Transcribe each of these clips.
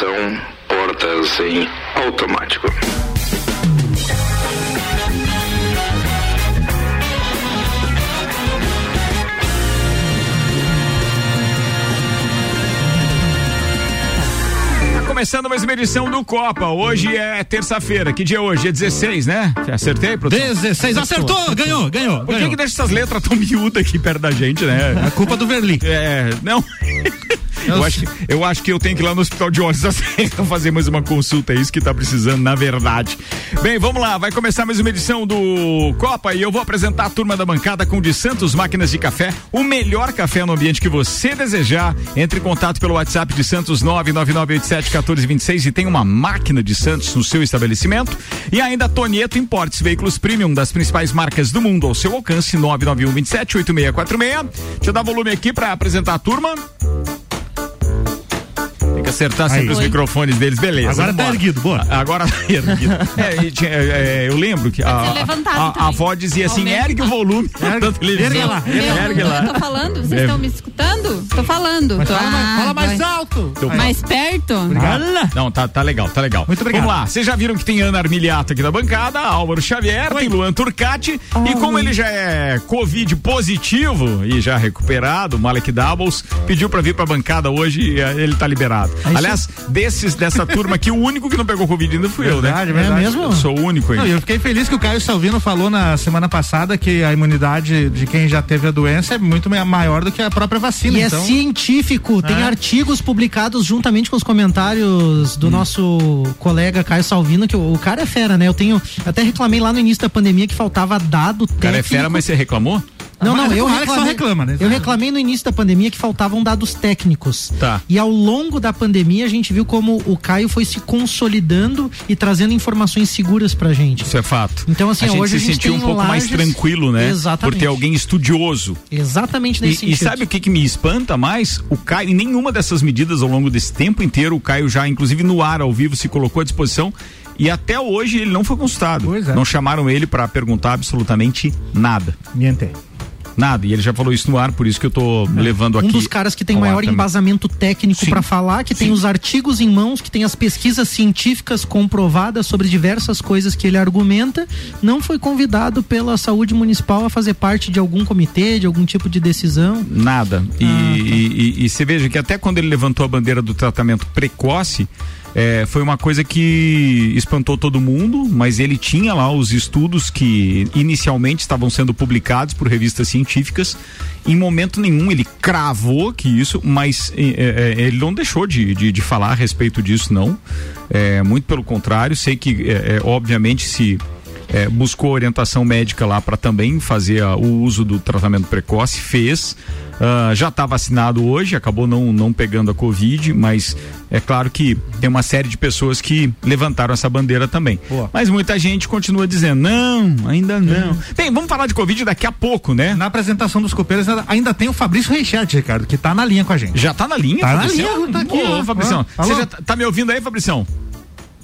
Atenção, portas em automático. começando mais uma edição do Copa. Hoje é terça-feira. Que dia é hoje? É 16, né? Acertei, produção? 16, acertou, ganhou, ganhou. Por que, que deixa essas letras tão miúdas aqui perto da gente, né? É culpa do Verli. É, não. Eu acho, que, eu acho que eu tenho que ir lá no hospital de Olhos fazer mais uma consulta, é isso que tá precisando, na verdade. Bem, vamos lá, vai começar mais uma edição do Copa e eu vou apresentar a turma da bancada com de Santos Máquinas de Café, o melhor café no ambiente que você desejar. Entre em contato pelo WhatsApp de Santos 999871426 e tem uma máquina de Santos no seu estabelecimento. E ainda Tonieto Importes, veículos premium das principais marcas do mundo ao seu alcance 991 27 8646. Deixa eu dar volume aqui para apresentar a turma acertar sempre Aí. os Oi. microfones deles, beleza. Agora tá erguido, boa. Agora tá erguido. é, é, eu lembro que a, a, a, avó dizia assim: ergue o volume da televisão. Ergue lá. Ergue lá. Eu tô falando, vocês estão me escutando? Tô falando. Tô, fala, mais, fala mais alto. Tô, mais perto. Não, tá, tá legal, tá legal. Muito obrigado. Vamos lá, vocês já viram que tem Ana Armiliato aqui na bancada, Álvaro Xavier, Oi. tem Luan Turcati. E como ele já é Covid positivo e já recuperado, Malek Doubles, pediu pra vir pra bancada hoje e eh, ele tá liberado. É Aliás, desses, dessa turma aqui, o único que não pegou Covid ainda fui verdade, eu, né? Verdade, é mesmo? Eu sou o único aí. Não, eu fiquei feliz que o Caio Salvino falou na semana passada que a imunidade de quem já teve a doença é muito maior do que a própria vacina. E é então... é científico, tem é. artigos publicados juntamente com os comentários do hum. nosso colega Caio Salvino, que o, o, cara é fera, né? Eu tenho, até reclamei lá no início da pandemia que faltava dado técnico. O cara é fera, mas você reclamou? Não, não, eu reclamei, reclama, né? eu reclamei no início da pandemia que faltavam dados técnicos. Tá. E ao longo da pandemia a gente viu como o Caio foi se consolidando e trazendo informações seguras pra gente. Isso é fato. Então assim, a hoje gente se sentiu um pouco lajes... mais tranquilo, né? Exatamente. Por ter alguém estudioso. Exatamente nesse e, sentido. E sabe o que, que me espanta mais? O Caio, em nenhuma dessas medidas ao longo desse tempo inteiro, o Caio já, inclusive no ar, ao vivo, se colocou à disposição e até hoje ele não foi consultado. É. Não chamaram ele para perguntar absolutamente nada. Miente. Nada, e ele já falou isso no ar, por isso que eu tô é. levando aqui. Um dos caras que tem maior embasamento técnico para falar, que Sim. tem os artigos em mãos, que tem as pesquisas científicas comprovadas sobre diversas coisas que ele argumenta, não foi convidado pela saúde municipal a fazer parte de algum comitê, de algum tipo de decisão. Nada. E, ah, tá. e, e, e você veja que até quando ele levantou a bandeira do tratamento precoce, é, foi uma coisa que espantou todo mundo, mas ele tinha lá os estudos que inicialmente estavam sendo publicados por revistas científicas. Em momento nenhum ele cravou que isso, mas é, é, ele não deixou de, de, de, falar a respeito disso, não. É, muito pelo contrário, sei que, é, é, obviamente, se é, buscou orientação médica lá para também fazer a, o uso do tratamento precoce, fez. Uh, já está vacinado hoje, acabou não, não pegando a Covid, mas é claro que tem uma série de pessoas que levantaram essa bandeira também. Boa. Mas muita gente continua dizendo, não, ainda não. Hum. Bem, vamos falar de Covid daqui a pouco, né? Na apresentação dos copeiros ainda tem o Fabrício Reichert, Ricardo, que está na linha com a gente. Já está na linha? Tá Fabricião? na linha, tá aqui. Ô, Fabricião, você já tá, tá me ouvindo aí, Fabricião?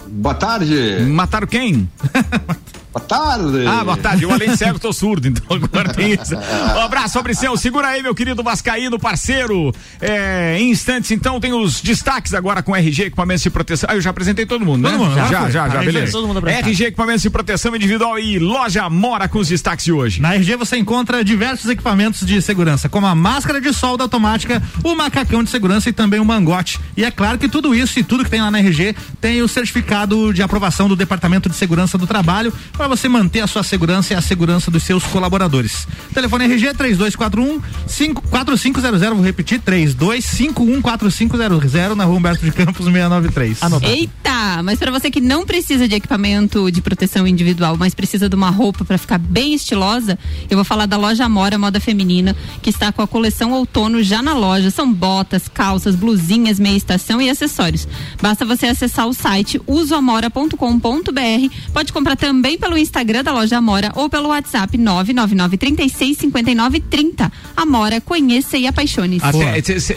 Boa tarde. Mataram quem? Boa tarde. Ah, boa tarde. Eu além cego, tô surdo, então agora tem isso. Um abraço, Fabricião. Segura aí, meu querido Vascaíno, parceiro. É, em instantes, então, tem os destaques agora com RG, equipamentos de proteção. Ah, eu já apresentei todo mundo, né? Todo mundo, já, já, já, já, beleza. Todo mundo RG, equipamentos de proteção individual e loja Mora com os destaques de hoje. Na RG você encontra diversos equipamentos de segurança, como a máscara de solda automática, o macacão de segurança e também o mangote. E é claro que tudo isso e tudo que tem lá na RG tem o certificado de aprovação do Departamento de Segurança do Trabalho para você manter a sua segurança e a segurança dos seus colaboradores. Telefone RG 3241 4500, vou repetir, 3251 4500 na Rua Humberto de Campos 693. Anotado. Eita, mas para você que não precisa de equipamento de proteção individual, mas precisa de uma roupa para ficar bem estilosa, eu vou falar da loja Amora Moda Feminina, que está com a coleção outono já na loja. São botas, calças, blusinhas, meia estação e acessórios. Basta você acessar o site usoamora.com.br. Pode comprar também pelo Instagram da loja Amora ou pelo WhatsApp 999 36 59 30. Amora, conheça e apaixone-se.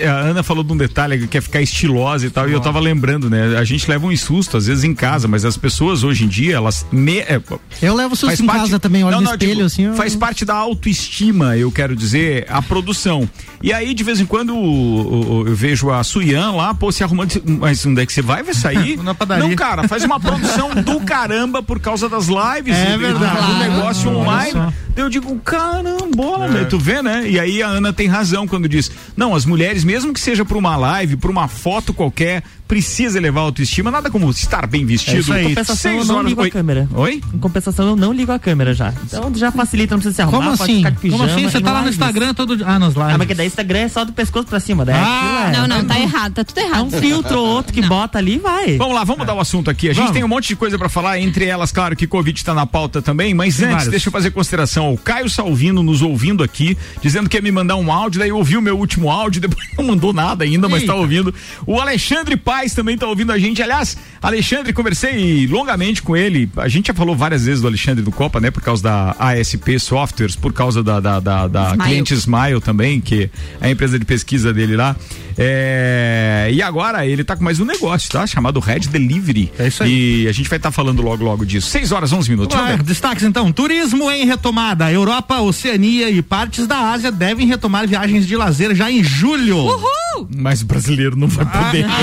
a Ana falou de um detalhe que quer ficar estilosa e tal, Boa. e eu tava lembrando, né? A gente leva um susto às vezes em casa, mas as pessoas hoje em dia, elas. Me, é, eu levo susto em parte, casa também, olha no espelho, digo, assim. Eu... Faz parte da autoestima, eu quero dizer, a produção. E aí, de vez em quando, o- eu vejo a Suyan lá, pô, se arrumando. Mas onde é que você vai? Vai sair? Na padaria. Não, cara, faz uma produção do caramba por causa das lives. É verdade. Do negócio Olha online. Eu digo, caramba, né? tu vê, né? E aí a Ana tem razão quando diz: não, as mulheres, mesmo que seja por uma live, por uma foto qualquer, precisa elevar a autoestima, nada como estar bem vestido. É. Em compensação, eu não horas- ligo Oi? a câmera. Oi? Em compensação, eu não ligo a câmera já. Então já facilita, não precisa se arrumar, Como pode assim? ficar de pijama. Como assim? Você tá lá no. Instagram todo dia. Ah, nas lives. Ah, mas que daí Instagram é só do pescoço pra cima, daí Ah, aquilo é... Não, não, tá errado, tá tudo É errado. um filtro ou outro que bota ali e vai. Vamos lá, vamos mudar o assunto aqui. A gente Vamos. tem um monte de coisa pra falar, entre elas, claro, que Covid está na pauta também, mas Tem antes, vários. deixa eu fazer consideração. O Caio Salvino nos ouvindo aqui, dizendo que ia me mandar um áudio, daí eu ouvi o meu último áudio, depois não mandou nada ainda, mas tá Eita. ouvindo. O Alexandre Paz também tá ouvindo a gente. Aliás, Alexandre, conversei longamente com ele. A gente já falou várias vezes do Alexandre do Copa, né? Por causa da ASP Softwares, por causa da, da, da, da Smile. cliente Smile também, que é a empresa de pesquisa dele lá. É, E agora ele tá com mais um negócio, tá? Chamado Red Delivery. É isso aí. E a gente vai estar falando logo, logo disso. 6 horas, 11 minutos. Lá, destaques então. Turismo em retomada. Europa, Oceania e partes da Ásia devem retomar viagens de lazer já em julho. Uhul! Mas brasileiro não vai poder.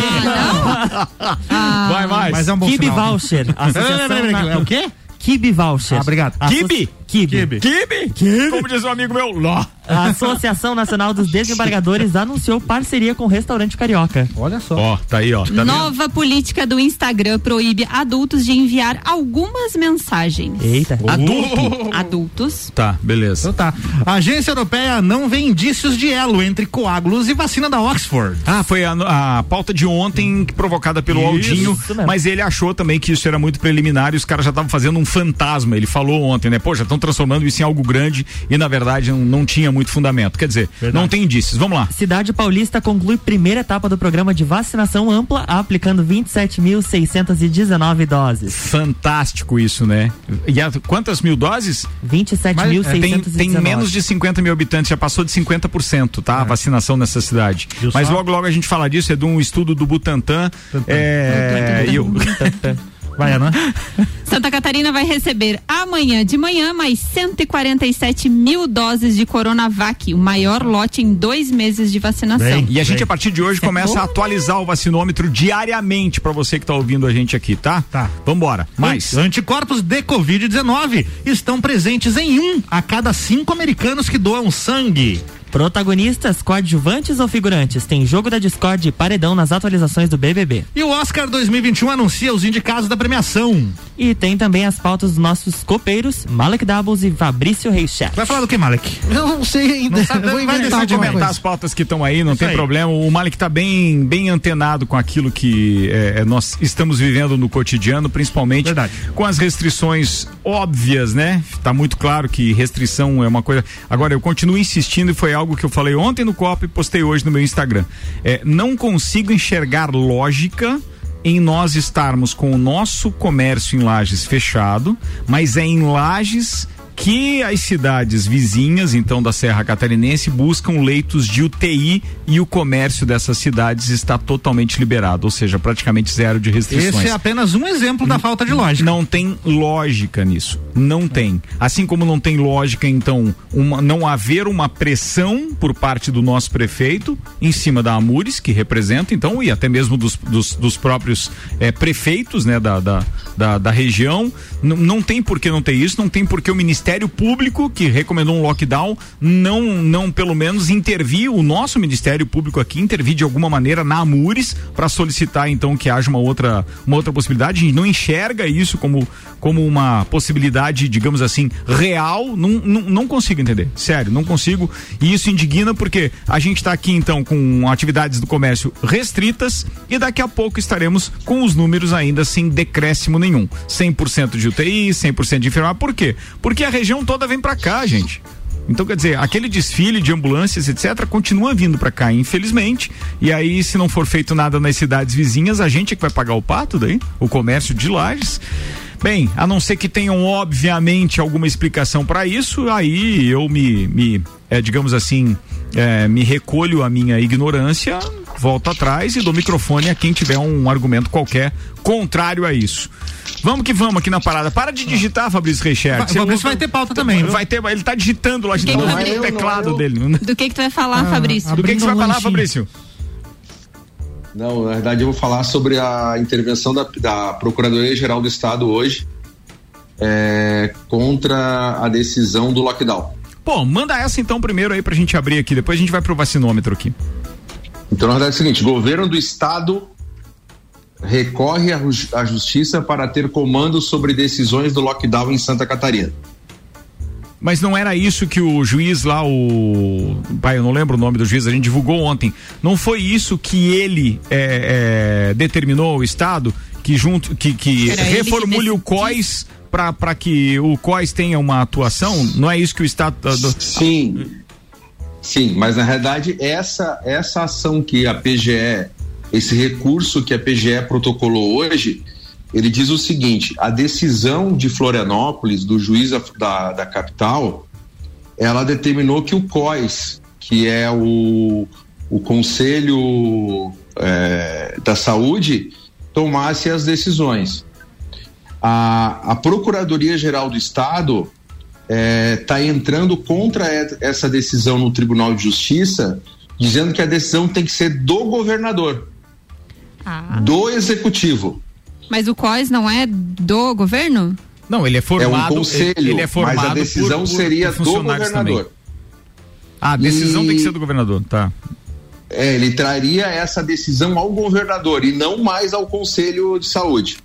Ah, vai mais. Mas é um bom Kibe sinal. Voucher. Peraí, Associação peraí, peraí, Na- É o quê? Kibe Voucher. Ah, obrigado. Kibe? Kibe. Kibe. Kibe? Como diz um amigo meu, Ló. A Associação Nacional dos Desembargadores anunciou parceria com o restaurante Carioca. Olha só. Ó, tá aí, ó. Tá vendo? Nova política do Instagram proíbe adultos de enviar algumas mensagens. Eita. Adulto. Adultos. Tá, beleza. Então tá. A agência europeia não vê indícios de elo entre coágulos e vacina da Oxford. Ah, foi a, a pauta de ontem provocada pelo Isso, Aldinho, isso mas ele achou também que isso era muito preliminar e os caras já estavam fazendo um fantasma. Ele falou ontem, né? Pô, já estão transformando isso em algo grande e na verdade não, não tinha muito fundamento. Quer dizer, não tem indícios. Vamos lá. Cidade Paulista conclui primeira etapa do programa de vacinação ampla, aplicando 27.619 doses. Fantástico isso, né? E a- quantas mil doses? 27.619. Tem, tem menos de 50 mil habitantes, já passou de 50%, tá? A vacinação nessa cidade. Mas logo, logo a gente fala disso, é de um estudo do Butantan. É, e eu- Vai, Ana. Santa Catarina vai receber amanhã de manhã mais 147 mil doses de Coronavac, o maior lote em dois meses de vacinação. Bem. E a gente, a partir de hoje, começa a atualizar o vacinômetro diariamente pra você que tá ouvindo a gente aqui, tá? Tá. Vambora. Mais. Anticorpos de Covid-19 estão presentes em um a cada cinco americanos que doam sangue. Protagonistas, coadjuvantes ou figurantes? Tem jogo da Discord e paredão nas atualizações do BBB. E o Oscar 2021 anuncia os indicados da premiação. E tem também as pautas dos nossos copeiros, Malek Doubles e Fabrício Reichert. Vai falar do que, Malek? Eu não sei ainda. Não sabe, vou vai decidir comentar coisa. as pautas que estão aí, não Isso tem aí. problema. O Malik tá bem, bem antenado com aquilo que é, é, nós estamos vivendo no cotidiano, principalmente Verdade. com as restrições óbvias, né? Tá muito claro que restrição é uma coisa. Agora, eu continuo insistindo e foi algo que eu falei ontem no copo e postei hoje no meu Instagram. É, não consigo enxergar lógica em nós estarmos com o nosso comércio em Lages fechado, mas é em Lages que as cidades vizinhas, então da Serra Catarinense, buscam leitos de UTI e o comércio dessas cidades está totalmente liberado, ou seja, praticamente zero de restrições. Esse é apenas um exemplo da falta de lógica. Não tem lógica nisso. Não tem. Assim como não tem lógica, então, uma- não haver uma pressão por parte do nosso prefeito em cima da Amures, que representa, então, e até mesmo dos, dos, dos próprios eh, prefeitos né, da, da, da, da região. Não tem por que não ter isso, não tem por que o Ministério Público, que recomendou um lockdown, não, não pelo menos intervir, o nosso Ministério Público aqui intervir de alguma maneira na Amures para solicitar então que haja uma outra, uma outra possibilidade. A gente não enxerga isso como, como uma possibilidade, digamos assim, real. Não, não, não consigo entender. Sério, não consigo. E isso indigna porque a gente está aqui então com atividades do comércio restritas e daqui a pouco estaremos com os números ainda sem decréscimo nenhum. 100% de UTI, 100% de enfermagem. Por quê? Porque a região toda vem para cá, gente. Então, quer dizer, aquele desfile de ambulâncias, etc., continua vindo para cá, infelizmente. E aí, se não for feito nada nas cidades vizinhas, a gente é que vai pagar o pato daí, o comércio de lajes. Bem, a não ser que tenham, obviamente, alguma explicação para isso, aí eu me, me é, digamos assim, é, me recolho a minha ignorância volto atrás e dou microfone a quem tiver um argumento qualquer contrário a isso. Vamos que vamos aqui na parada. Para de digitar, Fabrício Reichert. Vai- Fabrício vai ter pauta também? Vai ter, ele tá digitando lá, digitando eu, não teclado eu. dele. Do que que tu vai falar, Ah, Fabrício? Do que, que você vai falar, lanchinho. Fabrício? Não, na verdade eu vou falar sobre a intervenção da, da Procuradoria-Geral do Estado hoje é, contra a decisão do lockdown. Pô, manda essa então primeiro aí pra gente abrir aqui, depois a gente vai pro vacinômetro aqui. Então, na verdade é o seguinte: governo do Estado recorre à ju- à justiça para ter comando sobre decisões do lockdown em Santa Catarina. Mas não era isso que o juiz lá, o. Pai, eu não lembro o nome do juiz, a gente divulgou ontem. Não foi isso que ele é, é, determinou o Estado que junto que, que ele que reformule o. COIS para que o COIS tenha uma atuação? Não é isso que o Estado. tá do- Sim. Sim, mas na realidade essa essa ação que a PGE, esse recurso que a PGE protocolou hoje, ele diz o seguinte: a decisão de Florianópolis, do juiz da, da, capital, ela determinou que o COIS, que é o, o Conselho eh, da Saúde, tomasse as decisões. A, a Procuradoria-Geral do Estado está entrando contra essa decisão no Tribunal de Justiça, dizendo que a decisão tem que ser do governador, Ah, do executivo. mas o COIS não é do governo? Não, ele é É formado. um conselho, ele, é formado mas a decisão por- por- seria por do governador. também. Ah, a decisão E- tem que ser do governador, tá. É, ele traria essa decisão ao governador e não mais ao Conselho de Saúde.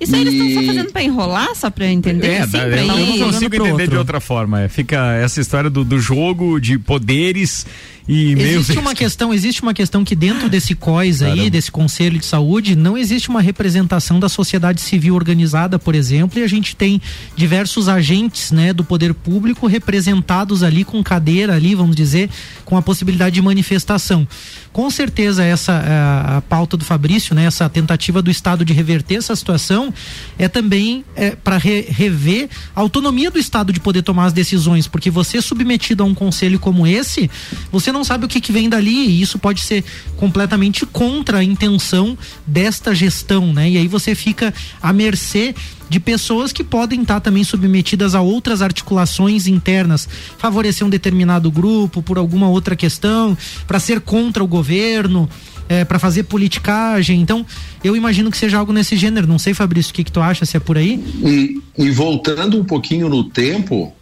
Isso aí eles estão só fazendo pra enrolar, só pra entender? É, assim, eu, não- eu não consigo entender de outro. outra forma. Fica essa história do, do jogo de poderes e. Existe uma questão, existe uma questão que dentro desse COIS aí, Caramba. desse Conselho de Saúde, não existe uma representação da sociedade civil organizada, por exemplo, e a gente tem diversos agentes, né, do poder público representados ali com cadeira ali, vamos dizer, com a possibilidade de manifestação. Com certeza essa a, a pauta do Fabrício, né, essa tentativa do Estado de reverter essa situação é também para rever a autonomia do Estado de poder tomar as decisões, porque você submetido a um conselho como esse, você não sabe o que, que vem dali e isso pode ser completamente contra a intenção desta gestão, né? E aí você fica à mercê de pessoas que podem estar também submetidas a outras articulações internas, favorecer um determinado grupo por alguma outra questão, para ser contra o governo, é, para fazer politicagem. Então, eu imagino que seja algo nesse gênero. Não sei, Fabrício, o que, que tu acha, se é por aí? E, e voltando um pouquinho no tempo,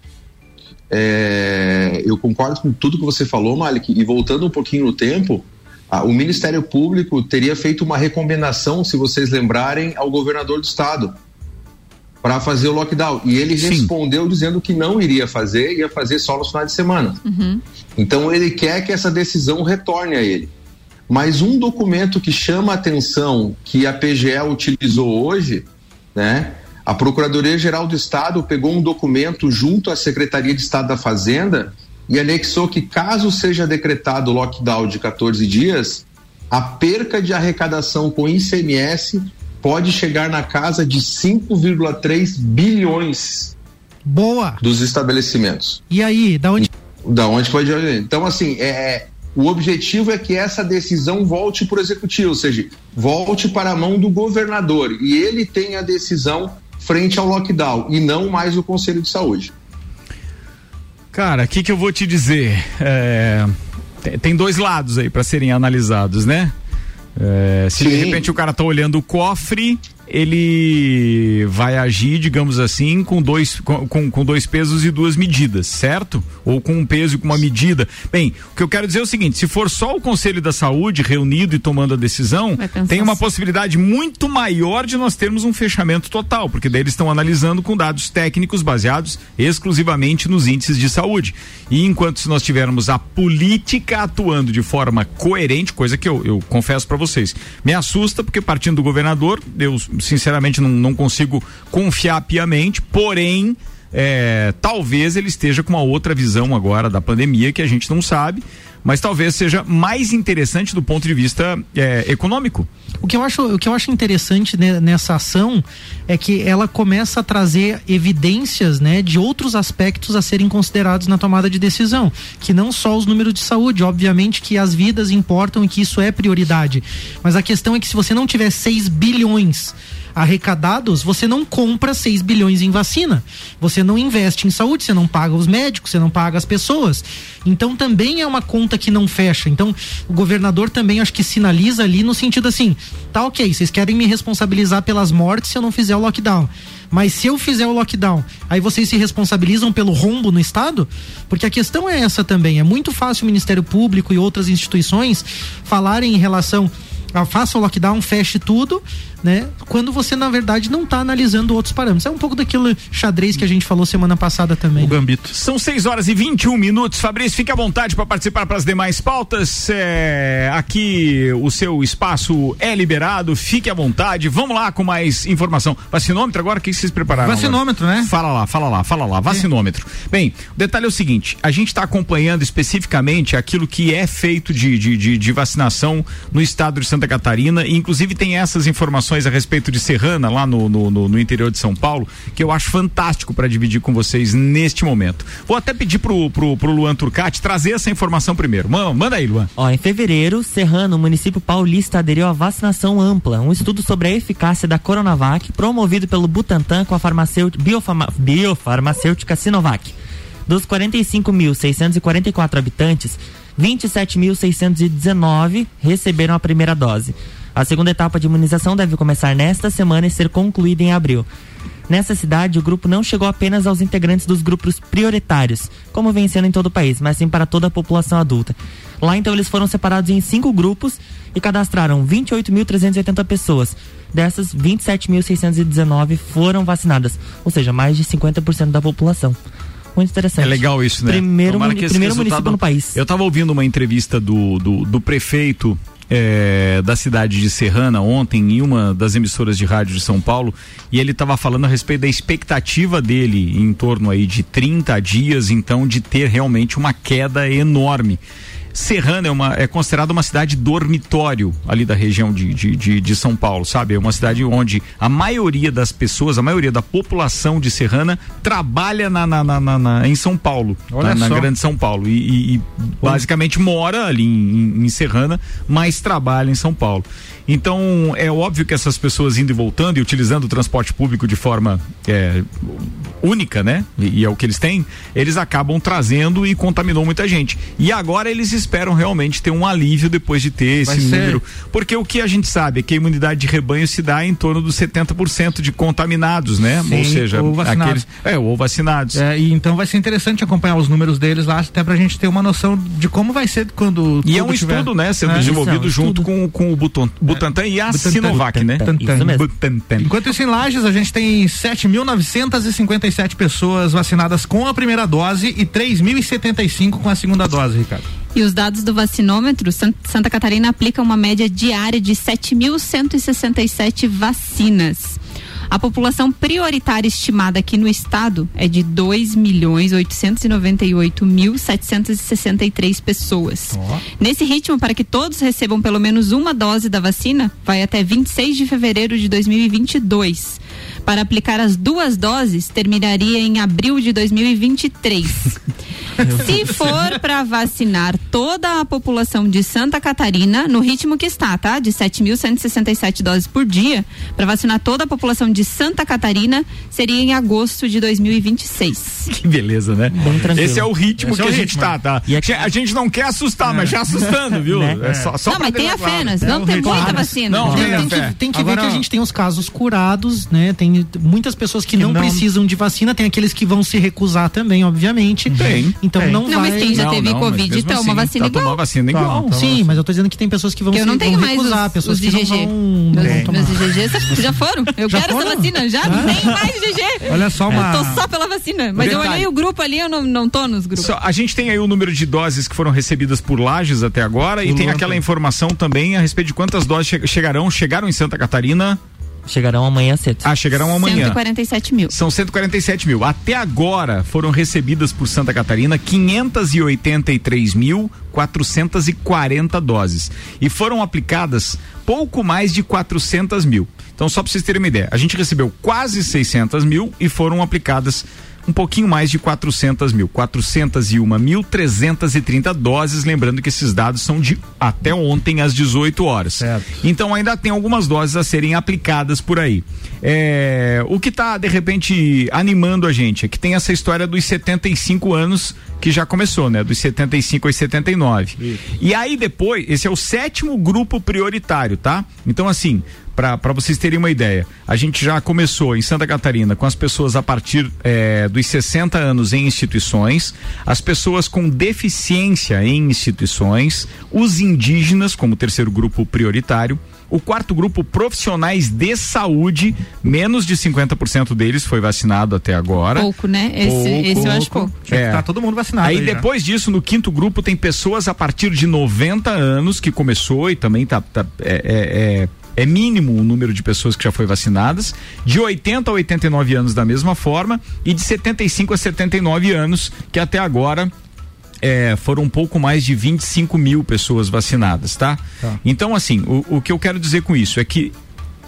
é, eu concordo com tudo que você falou, Malik, e voltando um pouquinho no tempo, a- o Ministério Público teria feito uma recomendação, se vocês lembrarem, ao governador do estado para fazer o lockdown. E ele Sim. respondeu dizendo que não iria fazer, ia fazer só nos finais de semana. Então ele quer que essa decisão retorne a ele. Mas um documento que chama a atenção que a PGE utilizou hoje, né? A Procuradoria-Geral do Estado pegou um documento junto à Secretaria de Estado da Fazenda e anexou que caso seja decretado lockdown de 14 dias, a perca de arrecadação com ICMS pode chegar na casa de 5,3 bilhões Boa! dos estabelecimentos. E aí, da onde Da onde vai dinheiro? Então, assim, é, o objetivo é que essa decisão volte para o executivo, ou seja, volte para a mão do governador e ele tenha a decisão frente ao lockdown e não mais o Conselho de Saúde. Cara, o que, que eu vou te dizer? É, tem, dois lados aí para serem analisados, né? É, se de Sim. repente o cara tá olhando o cofre, ele vai agir, digamos assim, com dois, com, com, dois pesos e duas medidas, certo? Ou com um peso e com uma medida. Bem, o que eu quero dizer é o seguinte: se for só o Conselho da Saúde reunido e tomando a decisão, tem uma assim. possibilidade muito maior de nós termos um fechamento total, porque daí eles estão analisando com dados técnicos baseados exclusivamente nos índices de saúde. E enquanto se nós tivermos a política atuando de forma coerente, coisa que eu, eu confesso para vocês, me assusta, porque partindo do governador, eu sinceramente não, não consigo confiar piamente, porém. é, talvez ele esteja com uma outra visão agora da pandemia que a gente não sabe, mas talvez seja mais interessante do ponto de vista é, econômico. O que eu acho, o que eu acho interessante né, nessa ação é que ela começa a trazer evidências, né, de outros aspectos a serem considerados na tomada de decisão, que não só os números de saúde, obviamente que as vidas importam e que isso é prioridade, mas a questão é que se você não tiver 6 bilhões arrecadados, você não compra 6 bilhões em vacina. Você não investe em saúde, você não paga os médicos, você não paga as pessoas. Então também é uma conta que não fecha. Então o governador também acho que sinaliza ali no sentido assim: tá ok, vocês querem me responsabilizar pelas mortes se eu não fizer o lockdown. Mas se eu fizer o lockdown, aí vocês se responsabilizam pelo rombo no Estado? Porque a questão é essa também. É muito fácil o Ministério Público e outras instituições falarem em relação faça o lockdown, feche tudo, né? Quando você, na verdade, não está analisando outros parâmetros. É um pouco daquilo xadrez que a gente falou semana passada também. O gambito. São 6 horas e 21 minutos. Fabrício, fique à vontade para participar para as demais pautas. É, aqui o seu espaço é liberado. Fique à vontade. Vamos lá com mais informação. Vacinômetro agora? O que vocês prepararam? Vacinômetro, agora? né? Fala lá, fala lá, fala lá. Vacinômetro. É. Bem, o detalhe é o seguinte: a gente está acompanhando especificamente aquilo que é feito de, de, de, de vacinação no estado de Santa Catarina. E, inclusive, tem essas informações a respeito de Serrana, lá no, no, no, no interior de São Paulo, que eu acho fantástico para dividir com vocês neste momento. Vou até pedir pro, pro, pro Luan Turcati trazer essa informação primeiro. Manda, manda aí, Luan. Ó, em fevereiro, Serrana, o município paulista, aderiu à vacinação ampla, um estudo sobre a eficácia da Coronavac, promovido pelo Butantan com a farmacêutica, biofarma, biofarmacêutica Sinovac. Dos 45.644 habitantes, 27.619 receberam a primeira dose. A segunda etapa de imunização deve começar nesta semana e ser concluída em abril. Nessa cidade, o grupo não chegou apenas aos integrantes dos grupos prioritários, como vem sendo em todo o país, mas sim para toda a população adulta. Lá, então, eles foram separados em cinco grupos e cadastraram 28.380 pessoas. Dessas, 27.619 foram vacinadas, ou seja, mais de 50% da população. Muito interessante. É legal isso, né? Primeiro, primeiro resultado... município no país. Eu estava ouvindo uma entrevista do, do, do prefeito é, da cidade de Serrana ontem em uma das emissoras de rádio de São Paulo e ele estava falando a respeito da expectativa dele em torno aí de 30 dias então de ter realmente uma queda enorme. Serrana é, uma, é considerada uma cidade dormitório ali da região de, de, de, de, São Paulo, sabe? É uma cidade onde a maioria das pessoas, a maioria da população de Serrana trabalha na, na, na, na em São Paulo, na, na, grande São Paulo. E, e, e basicamente mora ali em, em Serrana, mas trabalha em São Paulo. Então, é óbvio que essas pessoas indo e voltando e utilizando o transporte público de forma é, única, né? E, e, é o que eles têm, eles acabam trazendo e contaminou muita gente. E agora eles esperam realmente ter um alívio depois de ter esse número. Porque o que a gente sabe é que a imunidade de rebanho se dá em torno dos 70% de contaminados, né? Sim, ou seja, ou vacinados. Aqueles, é, ou vacinados. É, e então vai ser interessante acompanhar os números deles lá, até pra gente ter uma noção de como vai ser quando. E é um tiver, estudo, né? Sendo é, desenvolvido é um junto com, com o Buton, Butantan e a Butantan, Sinovac, Butantan, né? Butantan. Isso mesmo. Butantan. Enquanto isso em Lages, a gente tem 7.957 pessoas vacinadas com a primeira dose e 3.075 com a segunda dose, Ricardo. E os dados do vacinômetro, Santa Catarina aplica uma média diária de 7.167 vacinas. A população prioritária estimada aqui no estado é de 2 milhões 898 mil 763 pessoas. Oh. Nesse ritmo, para que todos recebam pelo menos uma dose da vacina, vai até 26 de fevereiro de 2022. Para aplicar as duas doses, terminaria em abril de 2023. Se for para vacinar toda a população de Santa Catarina, no ritmo que está, tá? De 7.167 doses por dia, para vacinar toda a população de Santa Catarina, seria em agosto de 2026. Que beleza, né? Esse é o ritmo Esse que é o a gente tá, tá? E aqui... A gente não quer assustar, é. mas já assustando, viu? Né? É só, só não, mas tenha fé, nós vamos ter muita vacina. Não, tem, tem, que, tem que Agora, ver que a gente tem os casos curados, né? Tem muitas pessoas que, que não, não, precisam de vacina, tem aqueles que vão se recusar também, obviamente. Tem. Então tem. não, não vai. Mas quem já não, teve não, Covid toma assim, vacina tá igual. vacina igual. Tá, Sim, mas eu tô dizendo que tem pessoas que vão, que eu não se, tenho vão mais recusar, os, pessoas os que não vão, meus, vão meus IgGs já foram. Eu já quero foram? essa vacina, já não tenho mais IgG. Olha só uma... Eu tô só pela vacina, mas Verdade. eu olhei o grupo ali, eu não, não tô nos grupos. Só, a gente tem aí o número de doses que foram recebidas por Lages até agora o e tem aquela informação também a respeito de quantas doses che chegarão, chegaram em Santa Catarina Chegarão amanhã cedo. Ah, chegarão amanhã. 147 mil. São 147 mil. Até agora foram recebidas por Santa Catarina 583.440 doses. E foram aplicadas pouco mais de 400 mil. Então, só para vocês terem uma ideia, a gente recebeu quase 600 mil e foram aplicadas um pouquinho mais de 400 mil, 401.330 doses, lembrando que esses dados são de até ontem às 18 horas. Certo. Então ainda tem algumas doses a serem aplicadas por aí. É, o que está de repente animando a gente é que tem essa história dos 75 anos que já começou, né? Dos 75 aos 79. Isso. E aí depois, esse é o sétimo grupo prioritário, tá? Então assim, para vocês terem uma ideia, a gente já começou em Santa Catarina com as pessoas a partir é, dos 60 anos em instituições, as pessoas com deficiência em instituições, os indígenas como terceiro grupo prioritário, o quarto grupo profissionais de saúde, menos de 50% deles foi vacinado até agora. Pouco, né? Esse, pouco, esse eu acho pouco. É. Tá todo mundo vacinado. Aí, aí depois disso, no quinto grupo, tem pessoas a partir de 90 anos que começou e também tá, tá é, é, é mínimo o número de pessoas que já foi vacinadas, de 80 a 89 anos da mesma forma e de 75 a 79 anos, que até agora é, foram um pouco mais de 25 mil pessoas vacinadas, tá? tá. Então, assim, o, o, que eu quero dizer com isso é que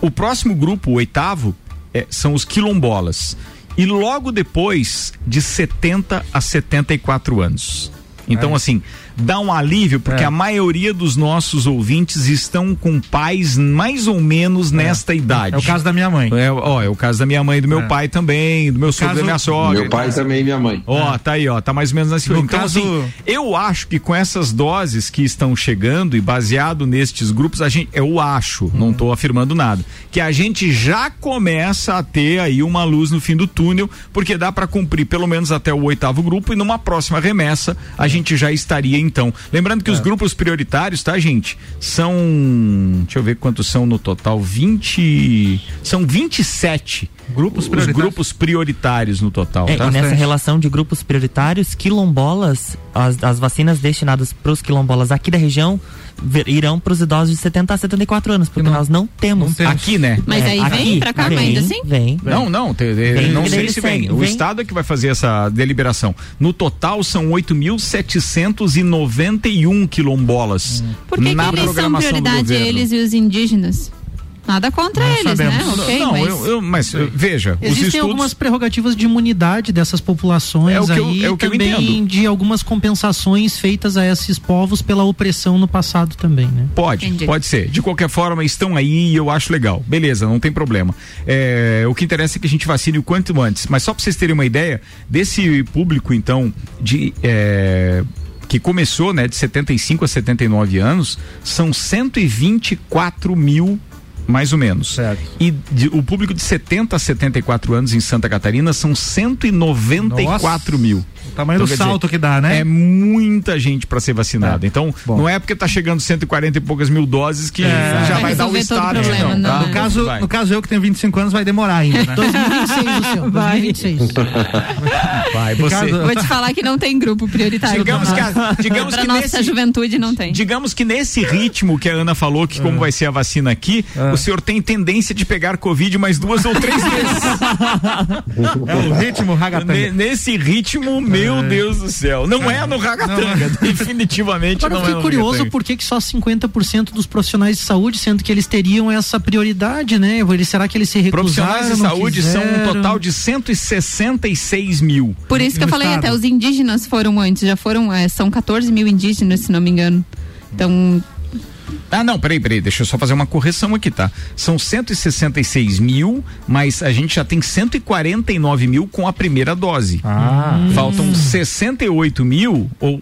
o próximo grupo, o oitavo, é, são os quilombolas. E logo depois, de 70 a 74 anos. Então, é. assim, dá um alívio, porque é. a maioria dos nossos ouvintes estão com pais mais ou menos é. nesta idade. É o caso da minha mãe. É, ó, é o caso da minha mãe, do meu é. pai também, do meu sogro, da minha sogra. Meu pai também e minha mãe. Ó, tá aí, ó, tá mais ou menos nesse Então, caso... assim, eu acho que com essas doses que estão chegando e baseado nestes grupos, a gente, eu acho, hum. não estou afirmando nada, que a gente já começa a ter aí uma luz no fim do túnel, porque dá para cumprir pelo menos até o oitavo grupo e numa próxima remessa a gente já estaria então. Lembrando que é. os grupos prioritários, tá, gente? São. Deixa eu ver quantos são no total. 20. São 27 Grupos prioritários. Os grupos prioritários no total. É, tá? E nessa relação de grupos prioritários, quilombolas, as, as vacinas destinadas para os quilombolas aqui da região vir, irão para os idosos de 70 a 74 anos, porque não, nós não temos. não temos. Aqui, né? Mas é, aí aqui, vem para cá, vem, ainda assim? Vem. Não, não, te, vem, não sei se vem. O Estado é que vai fazer essa deliberação. No total são 8.791 quilombolas. Hum. Por que, na que eles são prioridade eles e os indígenas? Nada contra não eles, né? sabemos. né? Okay, não, mas, eu, eu, mas veja, existem estudos... algumas prerrogativas de imunidade dessas populações é o que aí eu, é o que também de algumas compensações feitas a esses povos pela opressão no passado também, né? Pode, Entendi. pode ser. De qualquer forma, estão aí e eu acho legal. Beleza, não tem problema. É, o que interessa é que a gente vacine o quanto antes. Mas só para vocês terem uma ideia desse público, então, de é, que começou, né, de 75 a 79 anos, são 124 mil mais ou menos. Certo. E de, o público de 70 a 74 anos em Santa Catarina são 194 Nossa. mil. O tamanho então, do salto dizer, que dá, né? É muita gente para ser vacinada. É. Então, Bom. não é porque tá chegando 140 e poucas mil doses que é. já vai, vai dar o estado. Problema, não, não. Tá? No, caso, no caso, eu que tenho 25 anos, vai demorar ainda, né? 2026, Luciano. Vai. 2026. Vai, você. Vou te falar que não tem grupo prioritário. Digamos que, a, digamos que nossa nesse, juventude não tem. Digamos que nesse ritmo que a Ana falou, que como é. vai ser a vacina aqui, é. o senhor tem tendência de pegar Covid mais duas ou três vezes. é o ritmo ragatanga. Nesse ritmo, meu é. Deus do céu. Não é no ragatanga, é. definitivamente Agora não eu fiquei é curioso por que só 50% dos profissionais de saúde, sendo que eles teriam essa prioridade, né? Será que eles se recusaram? Profissionais de saúde são um total de 166 mil. Por isso que eu falei, estado. até os indígenas foram antes, já foram, é, são 14 mil indígenas, se não me engano. Então, ah, não, peraí, peraí, deixa eu só fazer uma correção aqui, tá? São 166 mil, mas a gente já tem 149 mil com a primeira dose. Ah. Faltam hum. 68 mil, ou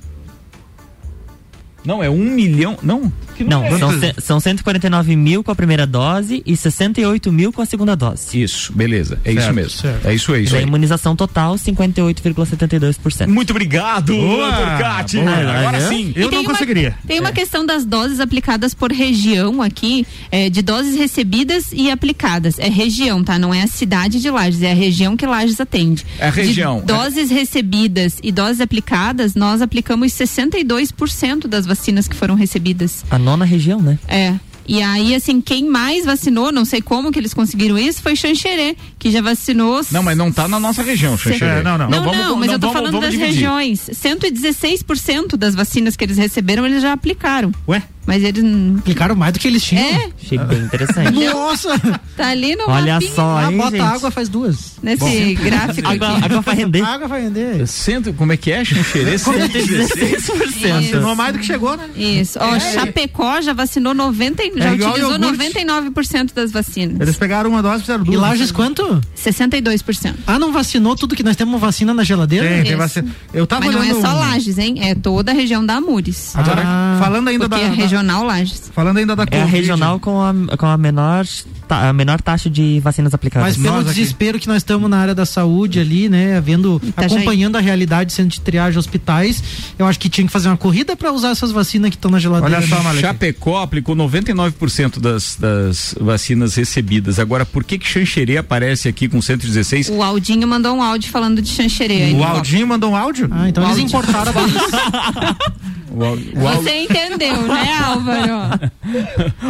não, é um milhão. Não, não, é são, são 149 mil com a primeira dose e 68 mil com a segunda dose. Isso, beleza. É certo, isso mesmo. Certo. É isso, é isso. E a imunização total, 58,72%. Muito obrigado, doutor Cate. Agora sim. Eu não conseguiria. tem uma é. questão das doses aplicadas por região aqui, é, de doses recebidas e aplicadas. É região, tá? Não é a cidade de Lages, é a região que Lages atende. É a região. De doses recebidas e doses aplicadas, nós aplicamos 62% das vacinas que foram recebidas. A nona região, né? É. E aí, assim, quem mais vacinou, não sei como que eles conseguiram isso, foi Xanxerê, que já vacinou. Não, mas não tá na nossa região, Xanxerê. É, não, não. Não, não, vamos- mas eu tô vamos- falando vamos das dividir. regiões. 116% das vacinas que eles receberam, eles já aplicaram. Ué? Mas eles. não- Aplicaram mais do que eles tinham. É, Achei bem interessante. Nossa! tá ali no Olha mapinha, só, Ah, hein, bota gente? água, faz duas. nesse gráfico Água, aqui. água vai render. Água vai render. Cento, como é que é, Xanxerê? 116? 16%. Vacinou mais do que chegou, né? Isso. Ó, Chapecó já vacinou 90, e- já É igual utilizou iogurte. 99% das vacinas. Eles pegaram uma dose e fizeram duas. E Lages quanto? 62%. Ah, não vacinou tudo que nós temos vacina na geladeira? Tem, tem vacina. Eu tava Mas não é olhando. só Lages, hein? É toda a região da Amures. Agora, Ah, falando ainda da, é da- regional Lages. Falando ainda da É a Covid. regional com a, com a menor ta- a menor taxa de vacinas aplicadas. Mas pelo Nós aqui. desespero que nós estamos na área da saúde ali, né, vendo, Itajaí. acompanhando a realidade centro de triagem hospitais, eu acho que tinha que fazer uma corrida para usar essas vacinas que estão na geladeira. Olha só, né? Malek. Chapecó aplicou 99% das, das vacinas recebidas. Agora, por que que Xanxerê aparece aqui com 116? O Aldinho mandou um áudio falando de Xanxerê. aí. O Aldinho mandou um áudio? Ah, então O eles áudio. importaram o Al- Você entendeu, né, Álvaro?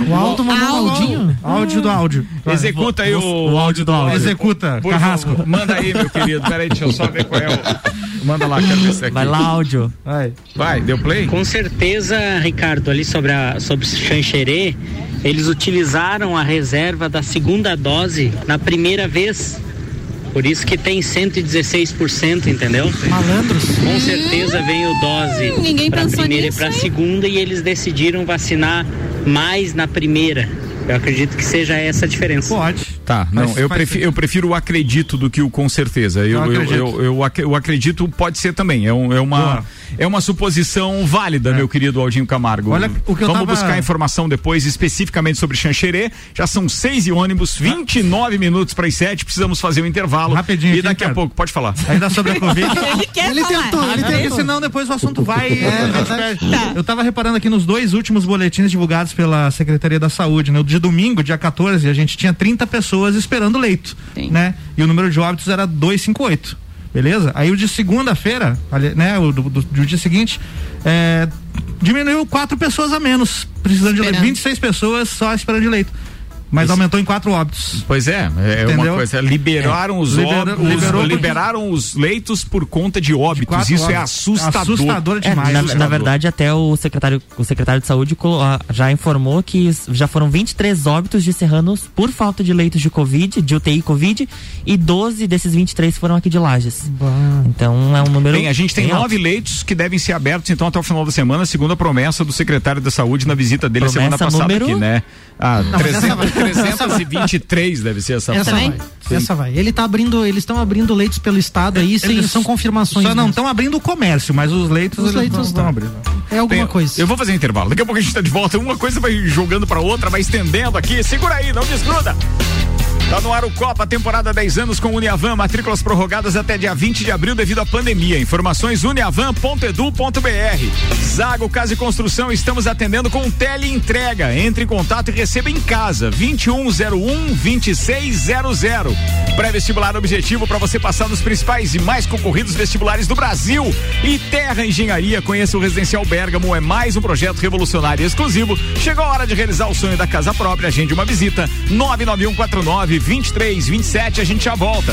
O Aldo mandou um Áudio. Áudio do áudio. Executa aí o, o áudio do áudio. Executa, Por Carrasco. favor, manda aí, meu querido. Peraí, deixa eu só ver qual é o. Manda lá, quero ver esse aqui. Vai lá, áudio. Vai. Vai, deu play? Com certeza, Ricardo, ali sobre, a, sobre Xanxerê, eles utilizaram a reserva da segunda dose na primeira vez. Por isso que tem 116%, entendeu? Malandros. Com certeza veio dose ninguém para a pensou primeira e nisso, para a hein? segunda e eles decidiram vacinar mais na primeira. Eu acredito que seja essa a diferença. Pode. Tá, não, eu prefiro, eu prefiro o acredito do que o com certeza. Eu, Eu eu, acredito. eu, eu, ac- eu acredito pode ser também. É, um- é uma, Boa. É uma suposição válida, meu querido Aldinho Camargo. Olha o que eu Vamos tava- buscar informação depois, especificamente sobre Xanxerê. Já são seis e ônibus, 29 minutos para as sete. Precisamos fazer um intervalo. Rapidinho E aqui, daqui a pouco, pode falar. Ainda sobre a Covid. Ele quer Ele falar. tentou, ele Porque tentou. senão depois o assunto vai. É, verdade. Eu tava reparando aqui nos dois últimos boletins divulgados pela Secretaria da Saúde, né? O de domingo, dia 14, a gente tinha 30 pessoas esperando leito, Sim. né? E o número de óbitos era 258. Beleza? Aí o de segunda-feira, né, o do, do- do dia seguinte, é, diminuiu quatro pessoas a menos, precisando de leito. Esperando. 26 pessoas só esperando de leito. Mas aumentou em quatro óbitos. Pois é, é uma Entendeu? coisa. Liberaram os Libera- óbitos, liberaram os leitos por conta de óbitos. quatro Isso é óbitos. assustador. Assustador É, demais. na, assustador. na verdade, até o secretário, o secretário de saúde ah, já informou que já foram 23 óbitos de serranos por falta de leitos de Covid, de UTI Covid, e 12 desses 23 foram aqui de Lages. Então é um número. Bem, a gente tem nove leitos que devem ser abertos então até o final da semana, segundo a promessa do secretário da Saúde na visita dele Promessa semana passada número? aqui, né? Ah, mas essa 300, vai. 323 deve ser essa. Essa vai. Essa vai. Ele tá abrindo, eles estão abrindo leitos pelo estado aí, sem, Eles são confirmações. Só não estão abrindo o comércio, mas os leitos Os eles leitos não estão. vão abrir. É alguma coisa. Eu vou fazer um intervalo. Daqui a pouco a gente tá de volta. Uma coisa vai jogando pra outra, vai estendendo aqui. Segura aí, não desgruda. Tá no ar o Copa, temporada 10 anos com Uniavan, matrículas prorrogadas até dia 20 de abril devido à pandemia. Informações uniavan.edu.br. Zago Casa e Construção, estamos atendendo com teleentrega. Entre em contato e receba em casa. 2101 2600. Pré-vestibular objetivo para você passar nos principais e mais concorridos vestibulares do Brasil. E Terra Engenharia, conheça o Residencial Bergamo, é mais um projeto revolucionário e exclusivo. Chegou a hora de realizar o sonho da casa própria. Agende uma visita. 99149 2327. A gente já volta.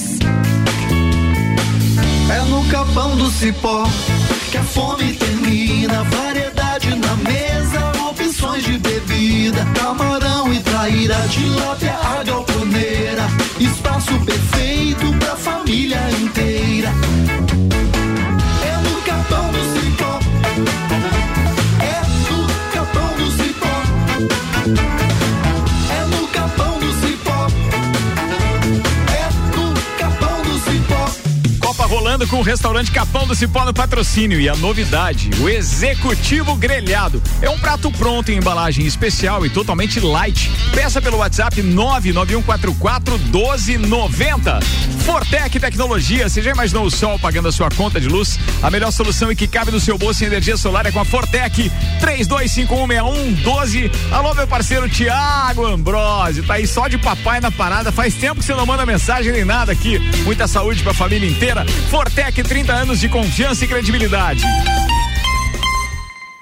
É no capão do cipó que a fome termina. variedade na mesa, opções de bebida, camarão e traíra, tilápia, a galponeira, espaço perfeito pra família inteira. É no Capão do Cipó. Rolando com o restaurante Capão do Cipó no patrocínio. E a novidade, o Executivo Grelhado. É um prato pronto em embalagem especial e totalmente light. Peça pelo WhatsApp 99144 1290. Fortec Tecnologia, você já imaginou o sol pagando a sua conta de luz? A melhor solução e que cabe no seu bolso em energia solar é com a Fortec 32516112. Alô, meu parceiro Tiago Ambrosio, tá aí só de papai na parada. Faz tempo que você não manda mensagem nem nada aqui. Muita saúde pra família inteira. Fortec, 30 anos de confiança e credibilidade.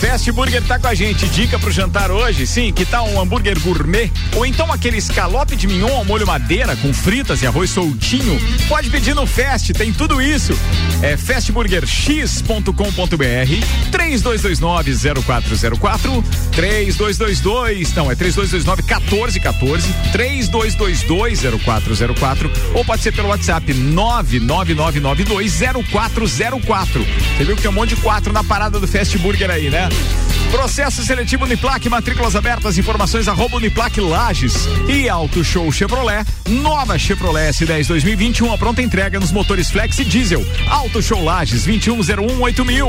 Fast Burger tá com a gente. Dica pro jantar hoje, sim, que tal um hambúrguer gourmet? Ou então aquele escalope de mignon ao molho madeira com fritas e arroz soltinho? Pode pedir no Fast, tem tudo isso. É fastburgerx.com.br 3229-0404 3222, não, é 3229 1414 3222-0404 ou pode ser pelo WhatsApp 999920404. Você viu que tem um monte de quatro na parada do Fast Burger aí, né? Processo seletivo Uniplac, matrículas abertas, informações arroba Uniplac Lages e Auto Show Chevrolet, nova Chevrolet S10 2021, a pronta entrega nos motores Flex e Diesel. Auto Show Lages 2101 mil.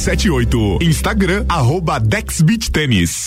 9878. Instagram, arroba Dex Beach Tênis.